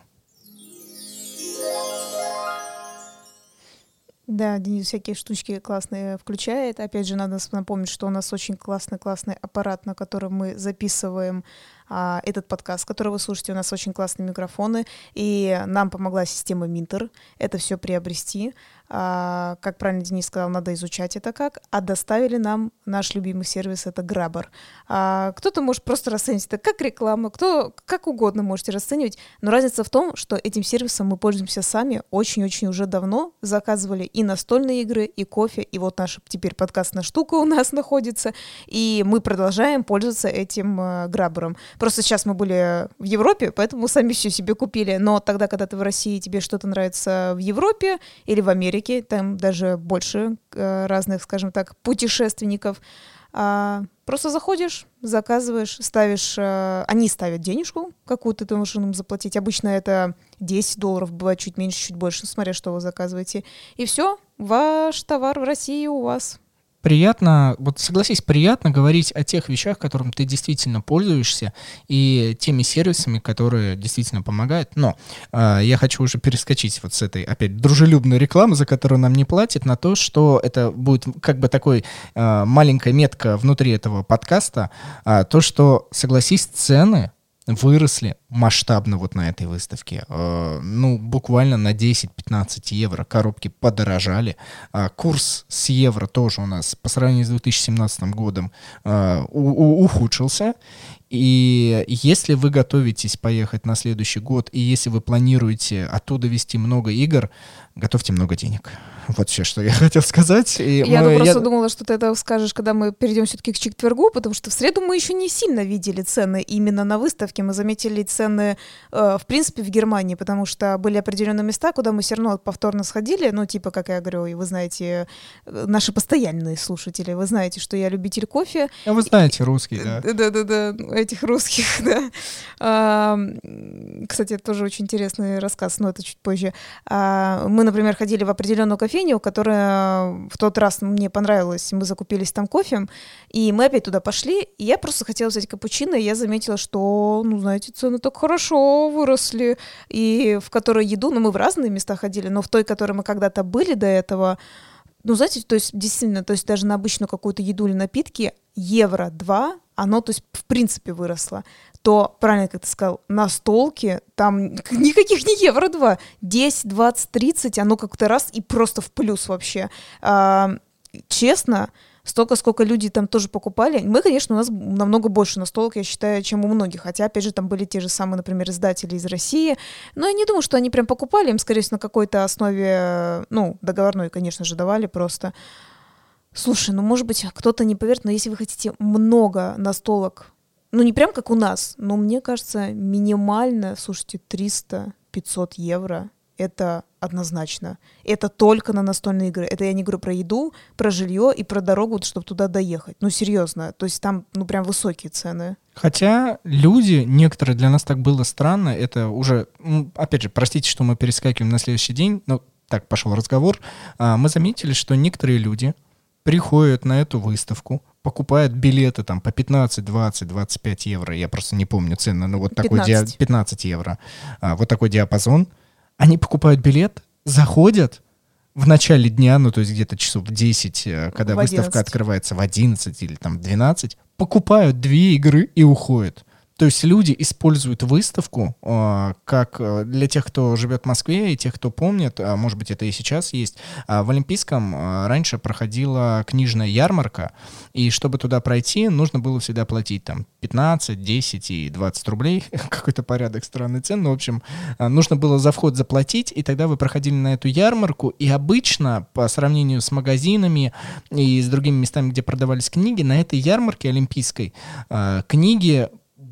Да, Денис всякие штучки классные включает. Опять же, надо напомнить, что у нас очень классный-классный аппарат, на котором мы записываем а, этот подкаст, который вы слушаете. У нас очень классные микрофоны, и нам помогла система Минтер это все приобрести. А, как правильно Денис сказал, надо изучать это как. А доставили нам наш любимый сервис, это Grabber. А, кто-то может просто расценить это как рекламу, кто как угодно можете расценивать, но разница в том, что этим сервисом мы пользуемся сами очень-очень уже давно. Заказывали и настольные игры, и кофе, и вот наша теперь подкастная штука у нас находится, и мы продолжаем пользоваться этим э. Просто сейчас мы были в Европе, поэтому сами все себе купили. Но тогда, когда ты в России, тебе что-то нравится в Европе или в Америке, там даже больше э, разных, скажем так, путешественников, а, просто заходишь, заказываешь, ставишь, а, они ставят денежку какую-то, ты можешь им заплатить. Обычно это 10 долларов, бывает чуть меньше, чуть больше, смотря что вы заказываете. И все, ваш товар в России у вас приятно, вот согласись, приятно говорить о тех вещах, которым ты действительно пользуешься, и теми сервисами, которые действительно помогают. Но э, я хочу уже перескочить вот с этой, опять, дружелюбной рекламы, за которую нам не платят, на то, что это будет как бы такой э, маленькая метка внутри этого подкаста, э, то, что, согласись, цены выросли масштабно вот на этой выставке. Э, ну, буквально на 10-15 евро коробки подорожали. А курс с евро тоже у нас по сравнению с 2017 годом э, ухудшился. И если вы готовитесь поехать на следующий год, и если вы планируете оттуда вести много игр, готовьте много денег. Вот все, что я хотел сказать. И я мы, просто я... думала, что ты это скажешь, когда мы перейдем все-таки к четвергу, потому что в среду мы еще не сильно видели цены именно на выставке. Мы заметили цены, э, в принципе, в Германии, потому что были определенные места, куда мы все равно повторно сходили. Ну, типа, как я говорю, и вы знаете, э, наши постоянные слушатели, вы знаете, что я любитель кофе. А вы знаете русский, да? Да-да-да, этих русских, да. А, кстати, это тоже очень интересный рассказ, но это чуть позже. А, мы, например, ходили в определенную кофейню, которая в тот раз мне понравилась, мы закупились там кофе, и мы опять туда пошли, и я просто хотела взять капучино, и я заметила, что, ну, знаете, цены так хорошо выросли, и в которой еду, ну, мы в разные места ходили, но в той, в которой мы когда-то были до этого, ну, знаете, то есть действительно, то есть даже на обычную какую-то еду или напитки евро два, оно, то есть, в принципе, выросло, то, правильно, как ты сказал, на столке там никаких не евро два, 10, 20, 30, оно как-то раз и просто в плюс вообще. А, честно, столько, сколько люди там тоже покупали. Мы, конечно, у нас намного больше настолок, я считаю, чем у многих. Хотя, опять же, там были те же самые, например, издатели из России. Но я не думаю, что они прям покупали. Им, скорее всего, на какой-то основе, ну, договорной, конечно же, давали просто. Слушай, ну, может быть, кто-то не поверит, но если вы хотите много настолок, ну, не прям как у нас, но мне кажется, минимально, слушайте, 300-500 евро — это однозначно. Это только на настольные игры. Это я не говорю про еду, про жилье и про дорогу, чтобы туда доехать. Ну, серьезно. То есть там, ну, прям высокие цены. Хотя люди, некоторые для нас так было странно, это уже, опять же, простите, что мы перескакиваем на следующий день, но так пошел разговор, а, мы заметили, что некоторые люди, приходят на эту выставку, покупают билеты там по 15, 20, 25 евро, я просто не помню цены, но вот 15. такой диа... 15 евро, а, вот такой диапазон. Они покупают билет, заходят в начале дня, ну то есть где-то часов в 10, э, когда в выставка открывается в 11 или там 12, покупают две игры и уходят. То есть люди используют выставку э, как э, для тех, кто живет в Москве и тех, кто помнит, а может быть это и сейчас есть, а в Олимпийском раньше проходила книжная ярмарка, и чтобы туда пройти, нужно было всегда платить там 15, 10 и 20 рублей, какой-то порядок странный цен, но в общем нужно было за вход заплатить, и тогда вы проходили на эту ярмарку, и обычно по сравнению с магазинами и с другими местами, где продавались книги, на этой ярмарке олимпийской книги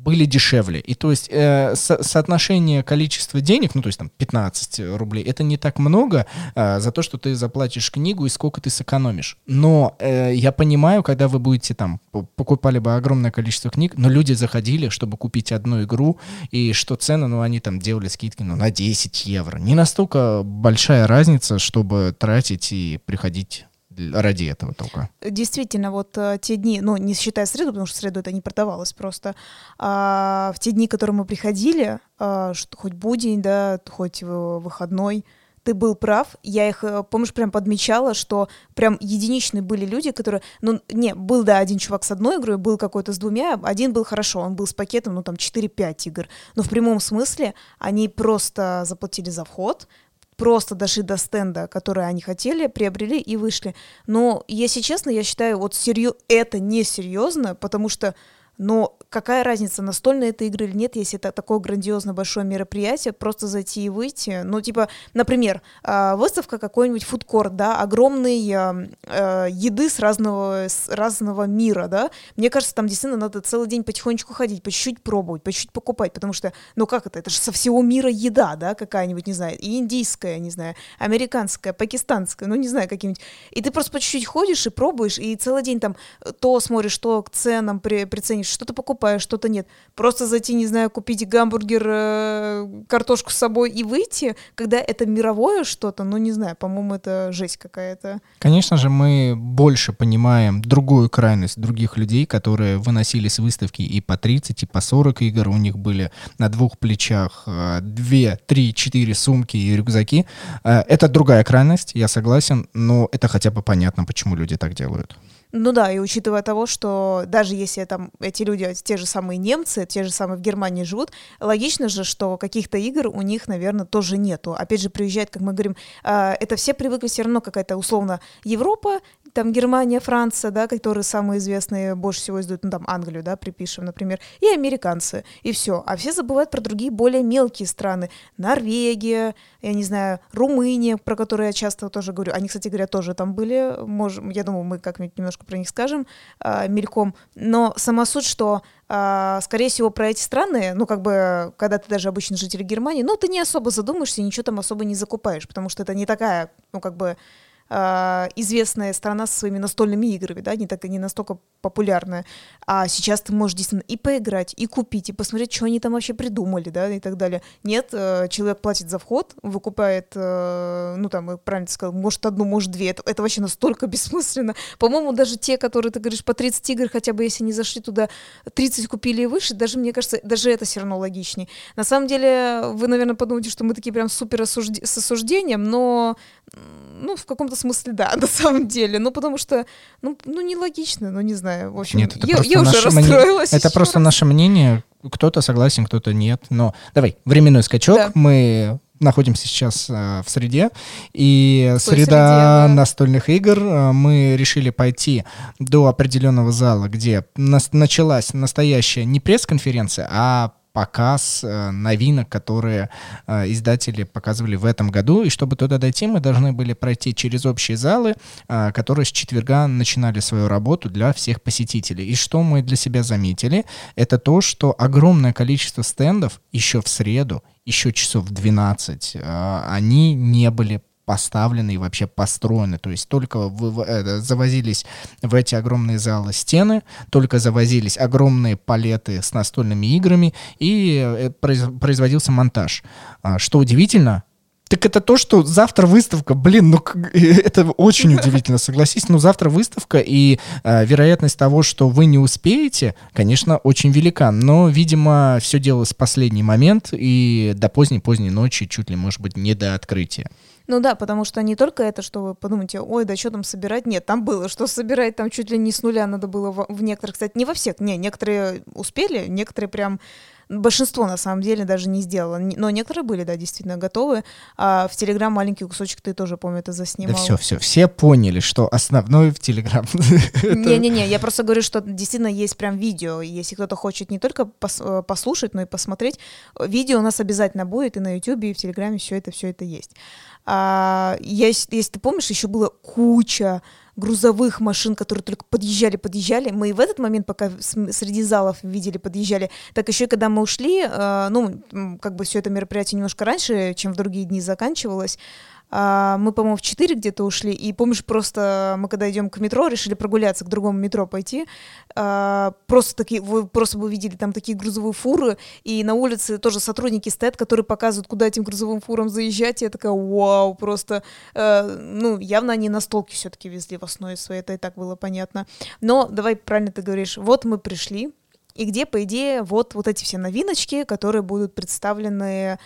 были дешевле. И то есть э, со соотношение количества денег, ну то есть там 15 рублей, это не так много э, за то, что ты заплатишь книгу и сколько ты сэкономишь. Но э, я понимаю, когда вы будете там, покупали бы огромное количество книг, но люди заходили, чтобы купить одну игру, и что цены, ну они там делали скидки ну, на 10 евро. Не настолько большая разница, чтобы тратить и приходить ради этого только. Действительно, вот э, те дни, ну, не считая среду, потому что среду это не продавалось просто, а в те дни, которые мы приходили, а, что хоть будень, да, хоть выходной, ты был прав. Я их, э, помнишь, прям подмечала, что прям единичные были люди, которые... Ну, не, был, да, один чувак с одной игрой, был какой-то с двумя, один был хорошо, он был с пакетом, ну, там, 4-5 игр. Но в прямом смысле они просто заплатили за вход, просто дошли до стенда, который они хотели, приобрели и вышли. Но, если честно, я считаю, вот серьез... это несерьезно, потому что но какая разница, настольные это игры или нет, если это такое грандиозно большое мероприятие, просто зайти и выйти. Ну, типа, например, а, выставка какой-нибудь фудкорт, да, огромной э, еды с разного, с разного мира, да. Мне кажется, там действительно надо целый день потихонечку ходить, по чуть-чуть пробовать, по чуть-чуть покупать, потому что, ну как это, это же со всего мира еда, да, какая-нибудь, не знаю, и индийская, не знаю, американская, пакистанская, ну не знаю, какие-нибудь. И ты просто по чуть-чуть ходишь и пробуешь, и целый день там то смотришь, то к ценам при, приценишь, что-то покупаешь, что-то нет. Просто зайти, не знаю, купить гамбургер, э, картошку с собой и выйти, когда это мировое что-то, ну не знаю, по-моему, это жесть какая-то. Конечно же, мы больше понимаем другую крайность других людей, которые выносили с выставки и по 30, и по 40 игр, у них были на двух плечах 2, 3, 4 сумки и рюкзаки. Э, это другая крайность, я согласен, но это хотя бы понятно, почему люди так делают. Ну да, и учитывая того, что даже если там эти люди, те же самые немцы, те же самые в Германии живут, логично же, что каких-то игр у них, наверное, тоже нету. Опять же, приезжает, как мы говорим, э, это все привыкли все равно какая-то условно Европа, там Германия, Франция, да, которые самые известные, больше всего издают, ну там Англию, да, припишем, например, и американцы, и все. А все забывают про другие более мелкие страны. Норвегия, я не знаю, Румыния, про которые я часто тоже говорю. Они, кстати говоря, тоже там были. Можем, я думаю, мы как-нибудь немножко про них скажем э, мельком. Но сама суть, что э, скорее всего, про эти страны, ну, как бы, когда ты даже обычный житель Германии, ну, ты не особо задумаешься, ничего там особо не закупаешь, потому что это не такая, ну, как бы, известная страна со своими настольными играми, да, не, так, не настолько популярная. А сейчас ты можешь действительно и поиграть, и купить, и посмотреть, что они там вообще придумали, да, и так далее. Нет, э, человек платит за вход, выкупает, э, ну там, правильно сказал, может одну, может две. Это, это вообще настолько бессмысленно. По-моему, даже те, которые, ты говоришь, по 30 игр, хотя бы если не зашли туда, 30 купили и выше, даже, мне кажется, даже это все равно логичнее. На самом деле, вы, наверное, подумаете, что мы такие прям супер осужд... с осуждением, но ну, в каком-то смысле, да, на самом деле. Ну, потому что, ну, ну нелогично, ну, не знаю. В общем, нет, это я, я уже расстроилась. Это просто раз. наше мнение. Кто-то согласен, кто-то нет. Но давай, временной скачок. Да. Мы находимся сейчас э, в среде, и Той среда среде, да. настольных игр. Э, мы решили пойти до определенного зала, где нас, началась настоящая не пресс-конференция, а показ э, новинок, которые э, издатели показывали в этом году. И чтобы туда дойти, мы должны были пройти через общие залы, э, которые с четверга начинали свою работу для всех посетителей. И что мы для себя заметили, это то, что огромное количество стендов еще в среду, еще часов в 12, они не были поставлены и вообще построены. То есть только в, в, э, завозились в эти огромные залы стены, только завозились огромные палеты с настольными играми и э, производился монтаж. А, что удивительно, так это то, что завтра выставка, блин, ну это очень удивительно, согласись, но завтра выставка, и э, вероятность того, что вы не успеете, конечно, очень велика, но, видимо, все делалось в последний момент и до поздней-поздней ночи, чуть ли, может быть, не до открытия. Ну да, потому что не только это, что вы подумаете, ой, да что там собирать, нет, там было, что собирать, там чуть ли не с нуля надо было в, в некоторых, кстати, не во всех, не, некоторые успели, некоторые прям большинство на самом деле даже не сделало, но некоторые были, да, действительно готовы. А в Телеграм маленький кусочек ты тоже, помню, это заснимал. Да все, все, все поняли, что основное в Телеграм. Не-не-не, я просто говорю, что действительно есть прям видео, если кто-то хочет не только э, послушать, но и посмотреть, видео у нас обязательно будет и на YouTube, и в Телеграме все это, все это есть. А, если, если ты помнишь, еще было куча грузовых машин, которые только подъезжали, подъезжали. Мы и в этот момент, пока среди залов видели, подъезжали, так еще и когда мы ушли, э, ну, как бы все это мероприятие немножко раньше, чем в другие дни заканчивалось, а, мы, по-моему, в 4 где-то ушли, и помнишь, просто мы когда идем к метро, решили прогуляться, к другому метро пойти, а, просто такие, вы просто бы увидели там такие грузовые фуры, и на улице тоже сотрудники стоят, которые показывают, куда этим грузовым фурам заезжать, и я такая, вау, просто, э, ну, явно они настолки все-таки везли в основе своей, это и так было понятно. Но давай правильно ты говоришь, вот мы пришли, и где, по идее, вот, вот эти все новиночки, которые будут представлены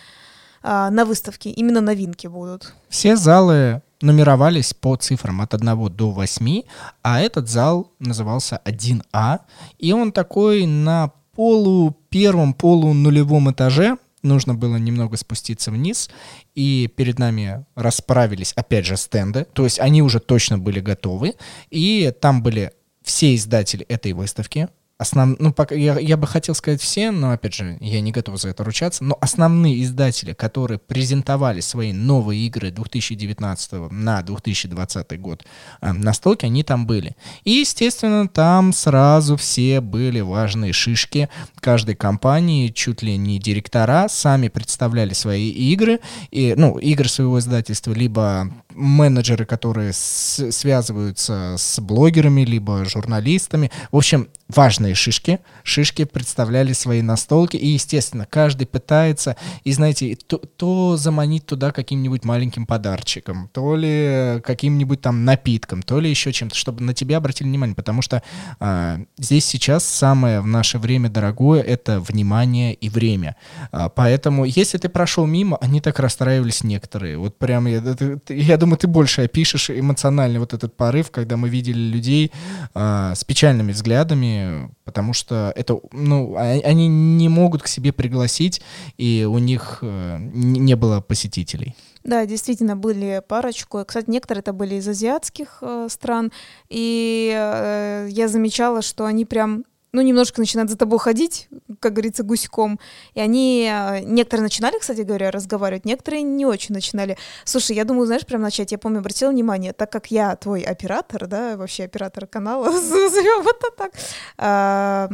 а, на выставке. Именно новинки будут. Все залы нумеровались по цифрам от 1 до 8, а этот зал назывался 1А, и он такой на полу первом полу нулевом этаже, нужно было немного спуститься вниз, и перед нами расправились, опять же, стенды, то есть они уже точно были готовы, и там были все издатели этой выставки, основ... ну, пока я, я бы хотел сказать все, но, опять же, я не готов за это ручаться, но основные издатели, которые презентовали свои новые игры 2019 на 2020 год э, на столке, они там были. И, естественно, там сразу все были важные шишки каждой компании, чуть ли не директора, сами представляли свои игры, и, ну, игры своего издательства, либо менеджеры, которые с, связываются с блогерами, либо журналистами. В общем, важные шишки. Шишки представляли свои настолки, и, естественно, каждый пытается, и, знаете, то, то заманить туда каким-нибудь маленьким подарчиком, то ли каким-нибудь там напитком, то ли еще чем-то, чтобы на тебя обратили внимание, потому что а, здесь сейчас самое в наше время дорогое — это внимание и время. А, поэтому, если ты прошел мимо, они так расстраивались некоторые. Вот прям, я, я думаю, ты больше опишешь эмоциональный вот этот порыв, когда мы видели людей а, с печальными взглядами, потому что это, ну, а, они не могут к себе пригласить, и у них э, не было посетителей. Да, действительно, были парочку. Кстати, некоторые это были из азиатских э, стран, и э, я замечала, что они прям ну, немножко начинают за тобой ходить, как говорится, гуськом. И они, э, некоторые начинали, кстати говоря, разговаривать, некоторые не очень начинали. Слушай, я думаю, знаешь, прям начать, я помню, обратила внимание, так как я твой оператор, да, вообще оператор канала, назовем это так, а,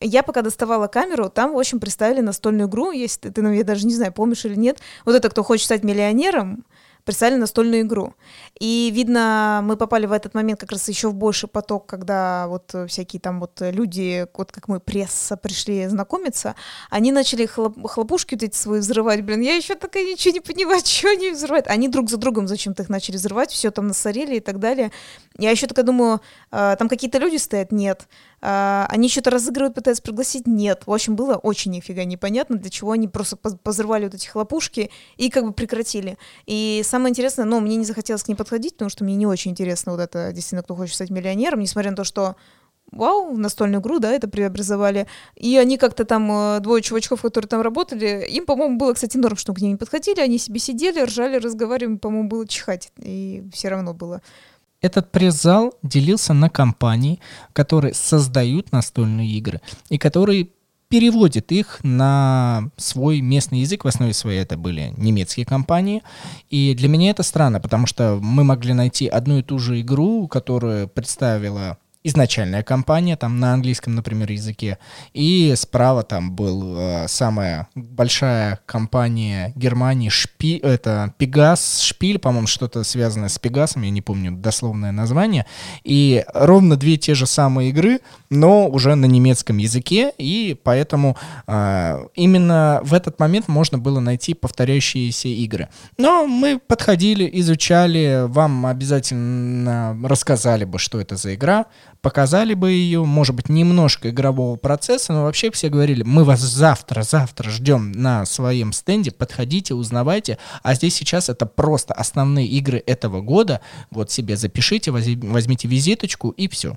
я пока доставала камеру, там, в общем, представили настольную игру, если ты, ну, я даже не знаю, помнишь или нет, вот это «Кто хочет стать миллионером», представили настольную игру. И, видно, мы попали в этот момент как раз еще в больший поток, когда вот всякие там вот люди, вот как мы, пресса, пришли знакомиться, они начали хлоп, хлопушки вот эти свои взрывать. Блин, я еще такая ничего не понимаю, что они взрывают. Они друг за другом зачем-то их начали взрывать, все там насорели и так далее. Я еще такая думаю, э, там какие-то люди стоят? Нет. Э, они что-то разыгрывают, пытаются пригласить? Нет. В общем, было очень нифига непонятно, для чего они просто позрывали вот эти хлопушки и как бы прекратили. И самое интересное, ну, мне не захотелось к ним подходить, потому что мне не очень интересно вот это, действительно, кто хочет стать миллионером, несмотря на то, что вау, настольную игру, да, это преобразовали. И они как-то там, э, двое чувачков, которые там работали, им, по-моему, было, кстати, норм, что к ним не подходили, они себе сидели, ржали, разговаривали, по-моему, было чихать, и все равно было. Этот пресс-зал делился на компании, которые создают настольные игры и которые переводит их на свой местный язык. В основе своей это были немецкие компании. И для меня это странно, потому что мы могли найти одну и ту же игру, которая представила изначальная компания, там на английском, например, языке, и справа там был э, самая большая компания Германии, Шпи, это Пегас, Шпиль, по-моему, что-то связанное с Пегасом, я не помню дословное название, и ровно две те же самые игры, но уже на немецком языке, и поэтому э, именно в этот момент можно было найти повторяющиеся игры. Но мы подходили, изучали, вам обязательно рассказали бы, что это за игра, показали бы ее, может быть, немножко игрового процесса, но вообще все говорили, мы вас завтра, завтра ждем на своем стенде, подходите, узнавайте, а здесь сейчас это просто основные игры этого года, вот себе запишите, возьмите визиточку и все.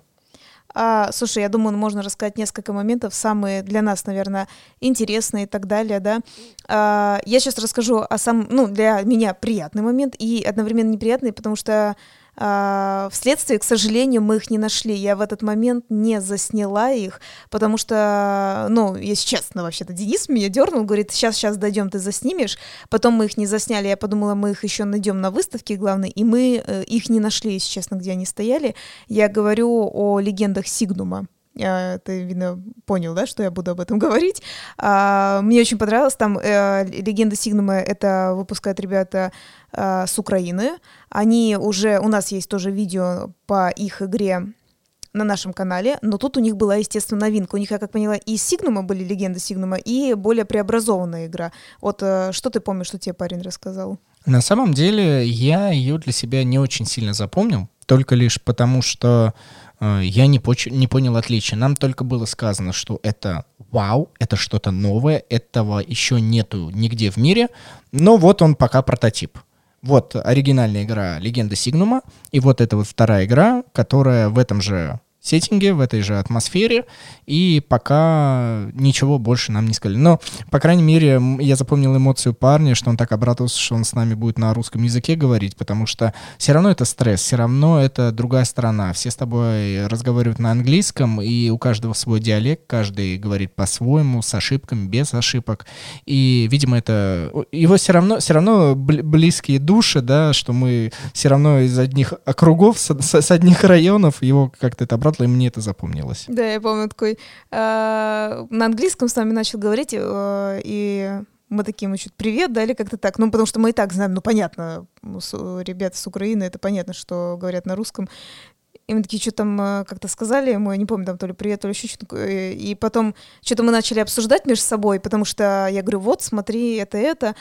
А, слушай, я думаю, можно рассказать несколько моментов, самые для нас, наверное, интересные и так далее, да. А, я сейчас расскажу о самом, ну, для меня приятный момент и одновременно неприятный, потому что вследствие, к сожалению, мы их не нашли. Я в этот момент не засняла их, потому что, ну, если честно, вообще-то Денис меня дернул, говорит, сейчас, сейчас дойдем, ты заснимешь. Потом мы их не засняли, я подумала, мы их еще найдем на выставке, главной, и мы э, их не нашли, если честно, где они стояли. Я говорю о легендах Сигнума. Ты, видно, понял, да, что я буду об этом говорить. А, мне очень понравилось. Там э, «Легенда Сигнума» — это выпускают ребята э, с Украины. Они уже... У нас есть тоже видео по их игре на нашем канале, но тут у них была, естественно, новинка. У них, я как поняла, и Сигнума были легенды Сигнума, и более преобразованная игра. Вот э, что ты помнишь, что тебе парень рассказал? На самом деле я ее для себя не очень сильно запомнил, только лишь потому, что я не, поч- не понял отличия. Нам только было сказано, что это вау, это что-то новое, этого еще нету нигде в мире, но вот он пока прототип. Вот оригинальная игра «Легенда Сигнума», и вот эта вот вторая игра, которая в этом же сеттинге, в этой же атмосфере, и пока ничего больше нам не сказали. Но, по крайней мере, я запомнил эмоцию парня, что он так обрадовался, что он с нами будет на русском языке говорить, потому что все равно это стресс, все равно это другая сторона. Все с тобой разговаривают на английском, и у каждого свой диалект, каждый говорит по-своему, с ошибками, без ошибок. И, видимо, это... Его все равно, все равно близкие души, да, что мы все равно из одних округов, с, с одних районов, его как-то это обрадовало Бартла, и мне это запомнилось. Да, я помню такой... Э, на английском с нами начал говорить, э, и мы такие, мы чуть привет дали как-то так. Ну, потому что мы и так знаем, ну, понятно, ребята с Украины, это понятно, что говорят на русском. И мы такие, что там э, как-то сказали ему, я не помню, там то ли привет, то ли еще что-то. И потом что-то мы начали обсуждать между собой, потому что я говорю, вот, смотри, это, это.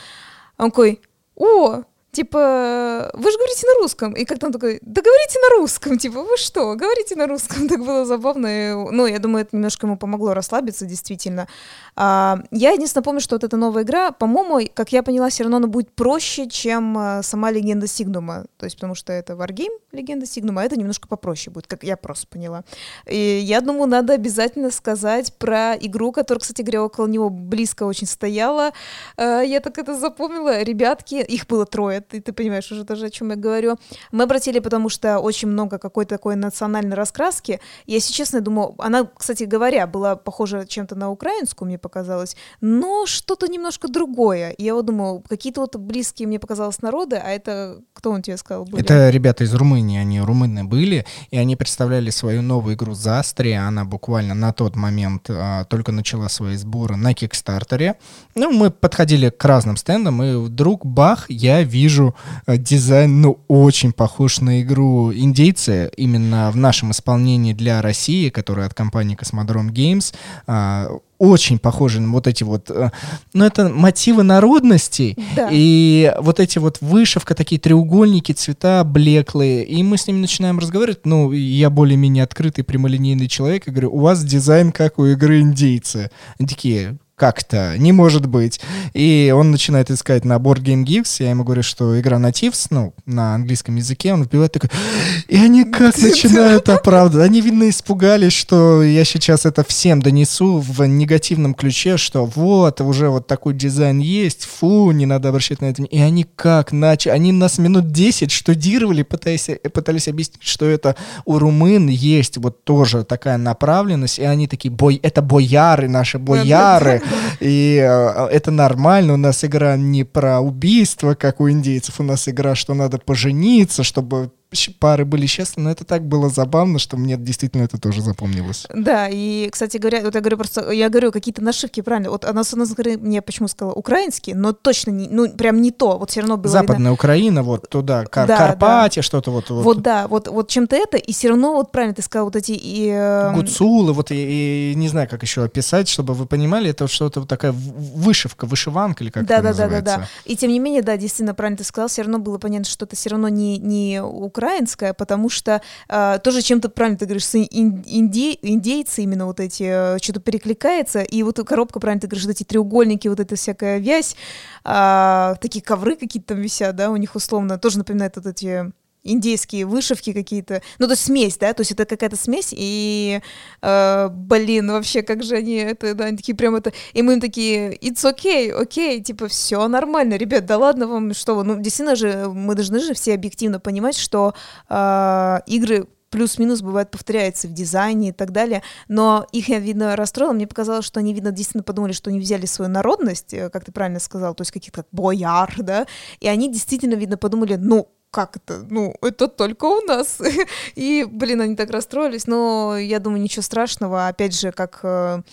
А он такой, о, типа, вы же говорите на русском. И как-то он такой, да говорите на русском, типа, вы что, говорите на русском. Так было забавно. И, ну, я думаю, это немножко ему помогло расслабиться, действительно. А, я единственное помню, что вот эта новая игра, по-моему, как я поняла, все равно она будет проще, чем а, сама легенда Сигнума. То есть, потому что это Wargame, легенда Сигнума, а это немножко попроще будет, как я просто поняла. И я думаю, надо обязательно сказать про игру, которая, кстати говоря, около него близко очень стояла. А, я так это запомнила. Ребятки, их было трое, ты, ты понимаешь уже даже, о чем я говорю. Мы обратили, потому что очень много какой-то такой национальной раскраски. Я, если честно, думаю, она, кстати говоря, была похожа чем-то на украинскую, мне показалось, но что-то немножко другое. Я вот думаю, какие-то вот близкие, мне показалось, народы, а это, кто он тебе сказал, были? Это ребята из Румынии, они румыны были, и они представляли свою новую игру «Застри», она буквально на тот момент а, только начала свои сборы на Кикстартере. Ну, мы подходили к разным стендам, и вдруг, бах, я вижу вижу э, дизайн, ну, очень похож на игру индейцы, именно в нашем исполнении для России, которая от компании Космодром Games, а, очень похожи на вот эти вот, э, ну это мотивы народности да. и вот эти вот вышивка, такие треугольники, цвета блеклые, и мы с ними начинаем разговаривать, ну я более-менее открытый прямолинейный человек, и говорю, у вас дизайн как у игры индейцы. Они такие, как-то, не может быть. И он начинает искать на Board Game Geeks, я ему говорю, что игра Natives, ну, на английском языке, он вбивает такой, и они как начинают оправдывать. Они, видно, испугались, что я сейчас это всем донесу в негативном ключе, что вот, уже вот такой дизайн есть, фу, не надо обращать на это. И они как начали, они нас минут 10 штудировали, пытаясь, пытались объяснить, что это у румын есть вот тоже такая направленность, и они такие, бой, это бояры, наши бояры, и э, это нормально. У нас игра не про убийство, как у индейцев. У нас игра, что надо пожениться, чтобы пары были счастливы, но это так было забавно, что мне действительно это тоже запомнилось. Да, и, кстати говоря, вот я говорю просто, я говорю какие-то нашивки, правильно, вот она, стороны, мне почему сказала украинский, но точно не, ну, прям не то, вот все равно было Западная видно... Украина, вот туда, Кар да, Карпатия, да. что-то вот, вот. Вот да, вот, вот чем-то это, и все равно, вот правильно ты сказал, вот эти... И, э... Гуцулы, вот, и, и не знаю, как еще описать, чтобы вы понимали, это что-то вот такая вышивка, вышиванка или как да, это да, называется. Да, да, да, И тем не менее, да, действительно, правильно ты сказал, все равно было понятно, что это все равно не, не Украина, украинская, потому что э, тоже чем-то правильно ты говоришь, инди, индейцы именно вот эти, э, что-то перекликается, и вот коробка, правильно ты говоришь, вот эти треугольники, вот эта всякая вязь, э, такие ковры какие-то там висят, да, у них условно, тоже напоминает вот эти индейские вышивки какие-то. Ну, то есть смесь, да, то есть это какая-то смесь, и, э, блин, вообще, как же они это, да, они такие прям это, и мы им такие, it's okay, окей, okay, типа, все нормально, ребят, да ладно вам, что вы, ну, действительно же, мы должны же все объективно понимать, что э, игры плюс-минус бывает повторяются в дизайне и так далее, но их я, видно, расстроила, мне показалось, что они, видно, действительно подумали, что они взяли свою народность, э, как ты правильно сказал, то есть каких-то как бояр, да, и они действительно, видно, подумали, ну, как это? Ну, это только у нас. И, блин, они так расстроились, но я думаю, ничего страшного. Опять же, как э,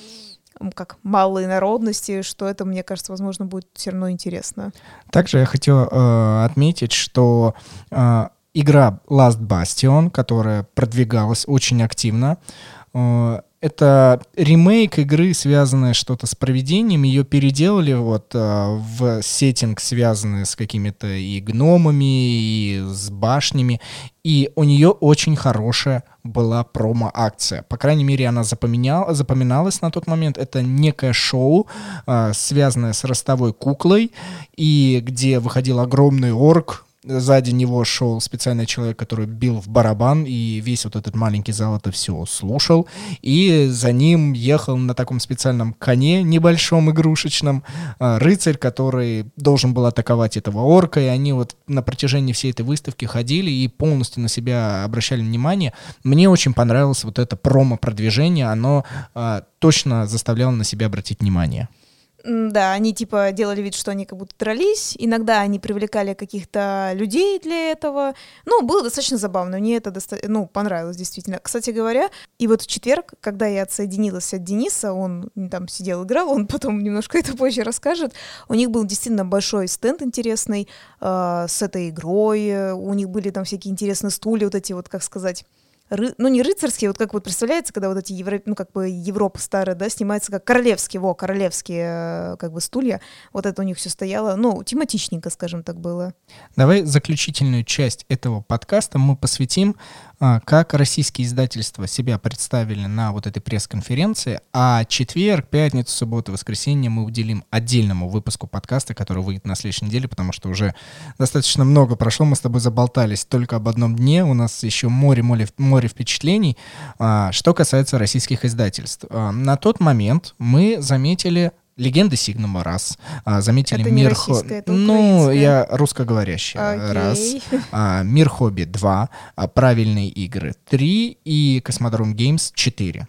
как малые народности, что это, мне кажется, возможно, будет все равно интересно. Также я хотел э, отметить, что э, игра Last Bastion, которая продвигалась очень активно, э, это ремейк игры, связанная что-то с проведением. Ее переделали вот э, в сеттинг, связанный с какими-то и гномами, и с башнями. И у нее очень хорошая была промо-акция. По крайней мере, она запоминал, запоминалась на тот момент. Это некое шоу, э, связанное с ростовой куклой, и где выходил огромный орк, Сзади него шел специальный человек, который бил в барабан, и весь вот этот маленький зал это все слушал. И за ним ехал на таком специальном коне небольшом игрушечном а, рыцарь, который должен был атаковать этого орка, и они вот на протяжении всей этой выставки ходили и полностью на себя обращали внимание. Мне очень понравилось вот это промо-продвижение, оно а, точно заставляло на себя обратить внимание. Да, они типа делали вид, что они как будто дрались. Иногда они привлекали каких-то людей для этого. Ну, было достаточно забавно. Мне это доста- ну, понравилось действительно. Кстати говоря, и вот в четверг, когда я отсоединилась от Дениса, он там сидел, играл, он потом немножко это позже расскажет. У них был действительно большой стенд интересный э, с этой игрой. У них были там всякие интересные стулья, вот эти вот, как сказать ры, ну не рыцарские, вот как вот представляется, когда вот эти Евро, ну как бы Европа старая, да, снимается как королевские, во, королевские э, как бы стулья, вот это у них все стояло, ну тематичненько, скажем так, было. Давай заключительную часть этого подкаста мы посвятим как российские издательства себя представили на вот этой пресс-конференции, а четверг, пятницу, субботу, воскресенье мы уделим отдельному выпуску подкаста, который выйдет на следующей неделе, потому что уже достаточно много прошло, мы с тобой заболтались только об одном дне, у нас еще море, море, море впечатлений. А, что касается российских издательств. А, на тот момент мы заметили Легенды Сигнума раз. А, заметили это Мир Хобби. Это ну, я русскоговорящая. Okay. Раз. А, Мир Хобби два. А, правильные игры три. И Космодром Геймс четыре.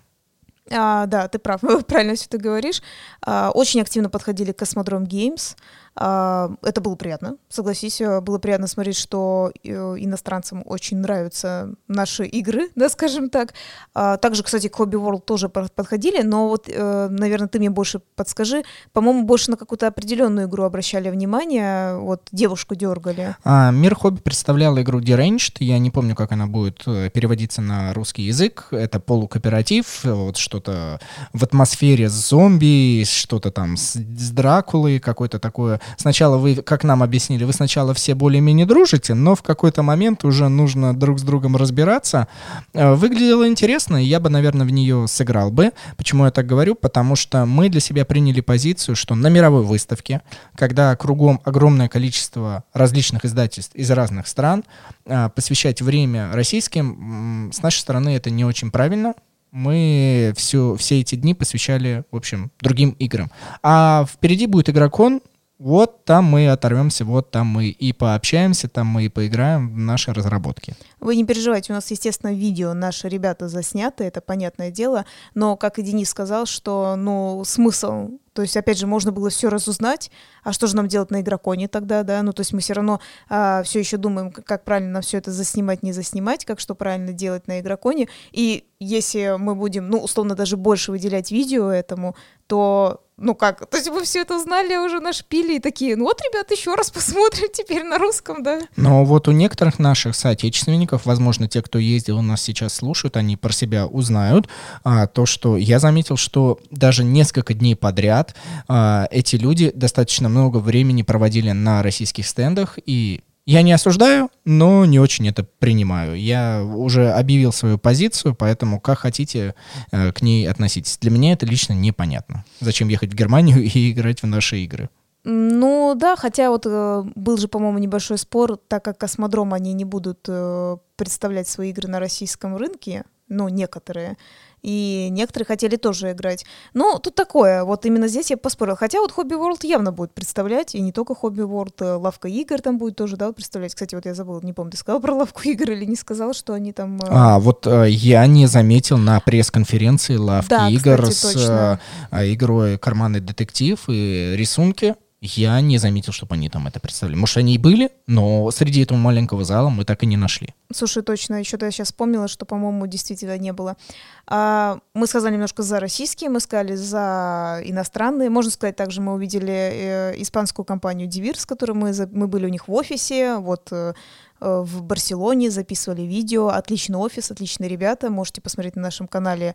А, да, ты прав, правильно все ты говоришь. А, очень активно подходили к Космодром Геймс. А, это было приятно, согласись, э, было приятно смотреть, что э, иностранцам очень нравятся наши игры, да, скажем так. А, также, кстати, к Hobby World тоже подходили, но вот, э, наверное, ты мне больше подскажи, по-моему, больше на какую-то определенную игру обращали внимание, вот девушку дергали. А, Мир Хобби представлял игру Deranged, я не помню, как она будет переводиться на русский язык, это полукооператив, вот что-то в атмосфере с зомби, что-то там с, с Дракулой, какое-то такое сначала вы, как нам объяснили, вы сначала все более-менее дружите, но в какой-то момент уже нужно друг с другом разбираться. Э, выглядело интересно, и я бы, наверное, в нее сыграл бы. Почему я так говорю? Потому что мы для себя приняли позицию, что на мировой выставке, когда кругом огромное количество различных издательств из разных стран, э, посвящать время российским, с нашей стороны это не очень правильно, мы все, все эти дни посвящали, в общем, другим играм. А впереди будет игрокон, вот там мы оторвемся, вот там мы и пообщаемся, там мы и поиграем в наши разработки. Вы не переживайте, у нас, естественно, видео наши ребята засняты, это понятное дело, но, как и Денис сказал, что, ну, смысл то есть, опять же, можно было все разузнать, а что же нам делать на игроконе тогда, да? Ну, то есть мы все равно а, все еще думаем, как правильно нам все это заснимать, не заснимать, как что правильно делать на игроконе. И если мы будем, ну, условно, даже больше выделять видео этому, то ну как, то есть вы все это знали, уже нашпили и такие, ну вот, ребят, еще раз посмотрим теперь на русском, да? Но вот у некоторых наших соотечественников, возможно, те, кто ездил у нас сейчас слушают, они про себя узнают, а, то, что я заметил, что даже несколько дней подряд а, эти люди достаточно много времени проводили на российских стендах и Я не осуждаю, но не очень это принимаю. Я уже объявил свою позицию, поэтому как хотите э, к ней относитесь. Для меня это лично непонятно. Зачем ехать в Германию и играть в наши игры? Ну да, хотя вот э, был же, по-моему, небольшой спор, так как космодром они не будут э, представлять свои игры на российском рынке, ну, некоторые, и некоторые хотели тоже играть. Ну, тут такое, вот именно здесь я поспорил. Хотя вот Hobby World явно будет представлять, и не только Hobby World, э, Лавка игр там будет тоже, да, представлять. Кстати, вот я забыл, не помню, ты сказал про Лавку игр или не сказал, что они там... Э, а, вот э, я не заметил на пресс-конференции Лавки да, игр кстати, с э, игрой «Карманный детектив» и рисунки. Я не заметил, чтобы они там это представили. Может, они и были, но среди этого маленького зала мы так и не нашли. Слушай, точно, еще-то я сейчас вспомнила, что, по-моему, действительно не было. А, мы сказали немножко за российские, мы сказали за иностранные. Можно сказать, также мы увидели э, испанскую компанию Divir, с которой мы, мы были у них в офисе. Вот э, э, в Барселоне записывали видео. Отличный офис, отличные ребята. Можете посмотреть на нашем канале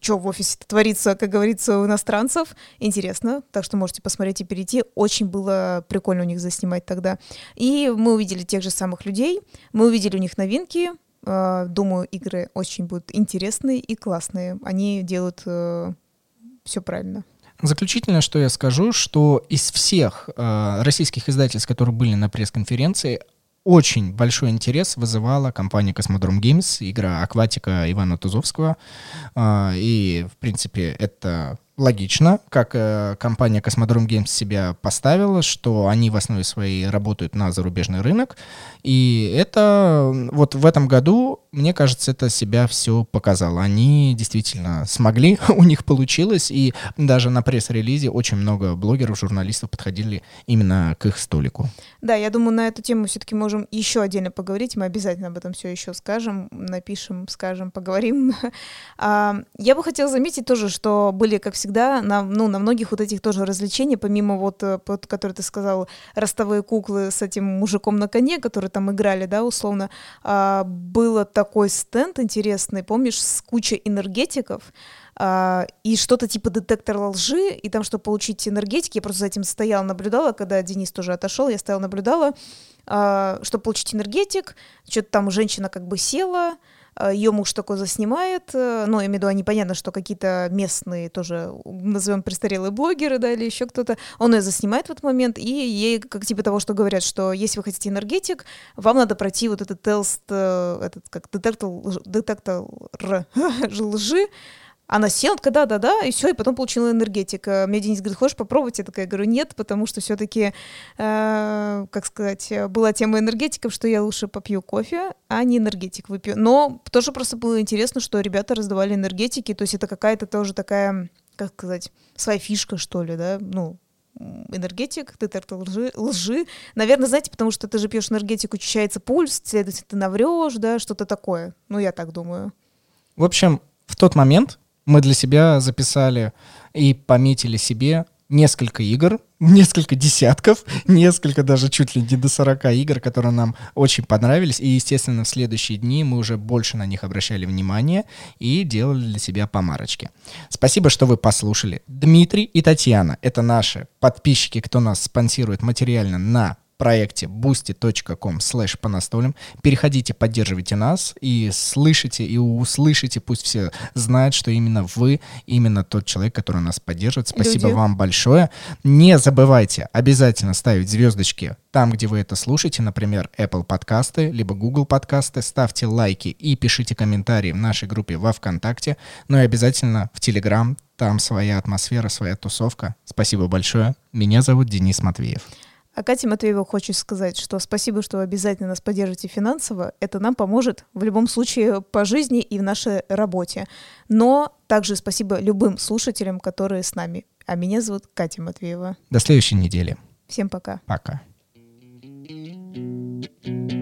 что в офисе творится, как говорится, у иностранцев. Интересно, так что можете посмотреть и перейти. Очень было прикольно у них заснимать тогда. И мы увидели тех же самых людей, мы увидели у них новинки. А, думаю, игры очень будут интересные и классные. Они делают э, все правильно. Заключительно, что я скажу, что из всех э, российских издательств, которые были на пресс-конференции, очень большой интерес вызывала компания Космодром Games, игра «Акватика» Ивана Тузовского. А, и, в принципе, это логично, как э, компания Cosmodrome Games себя поставила, что они в основе своей работают на зарубежный рынок. И это вот в этом году, мне кажется, это себя все показало. Они действительно смогли, у них получилось, и даже на пресс-релизе очень много блогеров, журналистов подходили именно к их столику. Да, я думаю, на эту тему все-таки можем еще отдельно поговорить. Мы обязательно об этом все еще скажем, напишем, скажем, поговорим. А, я бы хотела заметить тоже, что были, как всегда, всегда на, ну, на многих вот этих тоже развлечений, помимо вот, э, вот, который ты сказал, ростовые куклы с этим мужиком на коне, которые там играли, да, условно, а, было такой стенд интересный, помнишь, с кучей энергетиков, Uh, и что-то типа детектора лжи, и там, чтобы получить энергетики, я просто за этим стояла, наблюдала, когда Денис тоже отошел, я стояла, наблюдала, uh, чтобы получить энергетик, что-то там женщина как бы села, Э, ее муж такой заснимает, э, ну, я имею в виду, они понятно, что какие-то местные тоже, назовем престарелые блогеры, да, или еще кто-то, он ее заснимает в этот момент, и ей, как типа того, что говорят, что если вы хотите энергетик, вам надо пройти вот этот тест, э, этот как детектор, детектор лжи, она села, такая, да-да-да, и все, и потом получила энергетик. Э, мне Денис говорит, хочешь попробовать? Я такая говорю, нет, потому что все-таки, э, как сказать, была тема энергетиков, что я лучше попью кофе, а не энергетик выпью. Но тоже просто было интересно, что ребята раздавали энергетики, то есть это какая-то тоже такая, как сказать, своя фишка, что ли, да, ну, энергетик, детектор лжи, лжи. Наверное, знаете, потому что ты же пьешь энергетик, учащается пульс, следовательно, ты наврешь, да, что-то такое. Ну, я так думаю. В общем, в тот момент мы для себя записали и пометили себе несколько игр, несколько десятков, несколько даже чуть ли не до 40 игр, которые нам очень понравились. И, естественно, в следующие дни мы уже больше на них обращали внимание и делали для себя помарочки. Спасибо, что вы послушали. Дмитрий и Татьяна — это наши подписчики, кто нас спонсирует материально на проекте boosty.com slash по настолям. Переходите, поддерживайте нас и слышите, и услышите, пусть все знают, что именно вы, именно тот человек, который нас поддерживает. Спасибо Люди. вам большое. Не забывайте обязательно ставить звездочки там, где вы это слушаете, например, Apple подкасты, либо Google подкасты. Ставьте лайки и пишите комментарии в нашей группе во ВКонтакте. Ну и обязательно в Телеграм. Там своя атмосфера, своя тусовка. Спасибо большое. Меня зовут Денис Матвеев. А Кате Матвеева хочу сказать, что спасибо, что вы обязательно нас поддержите финансово. Это нам поможет в любом случае по жизни и в нашей работе. Но также спасибо любым слушателям, которые с нами. А меня зовут Катя Матвеева. До следующей недели. Всем пока. Пока. thank you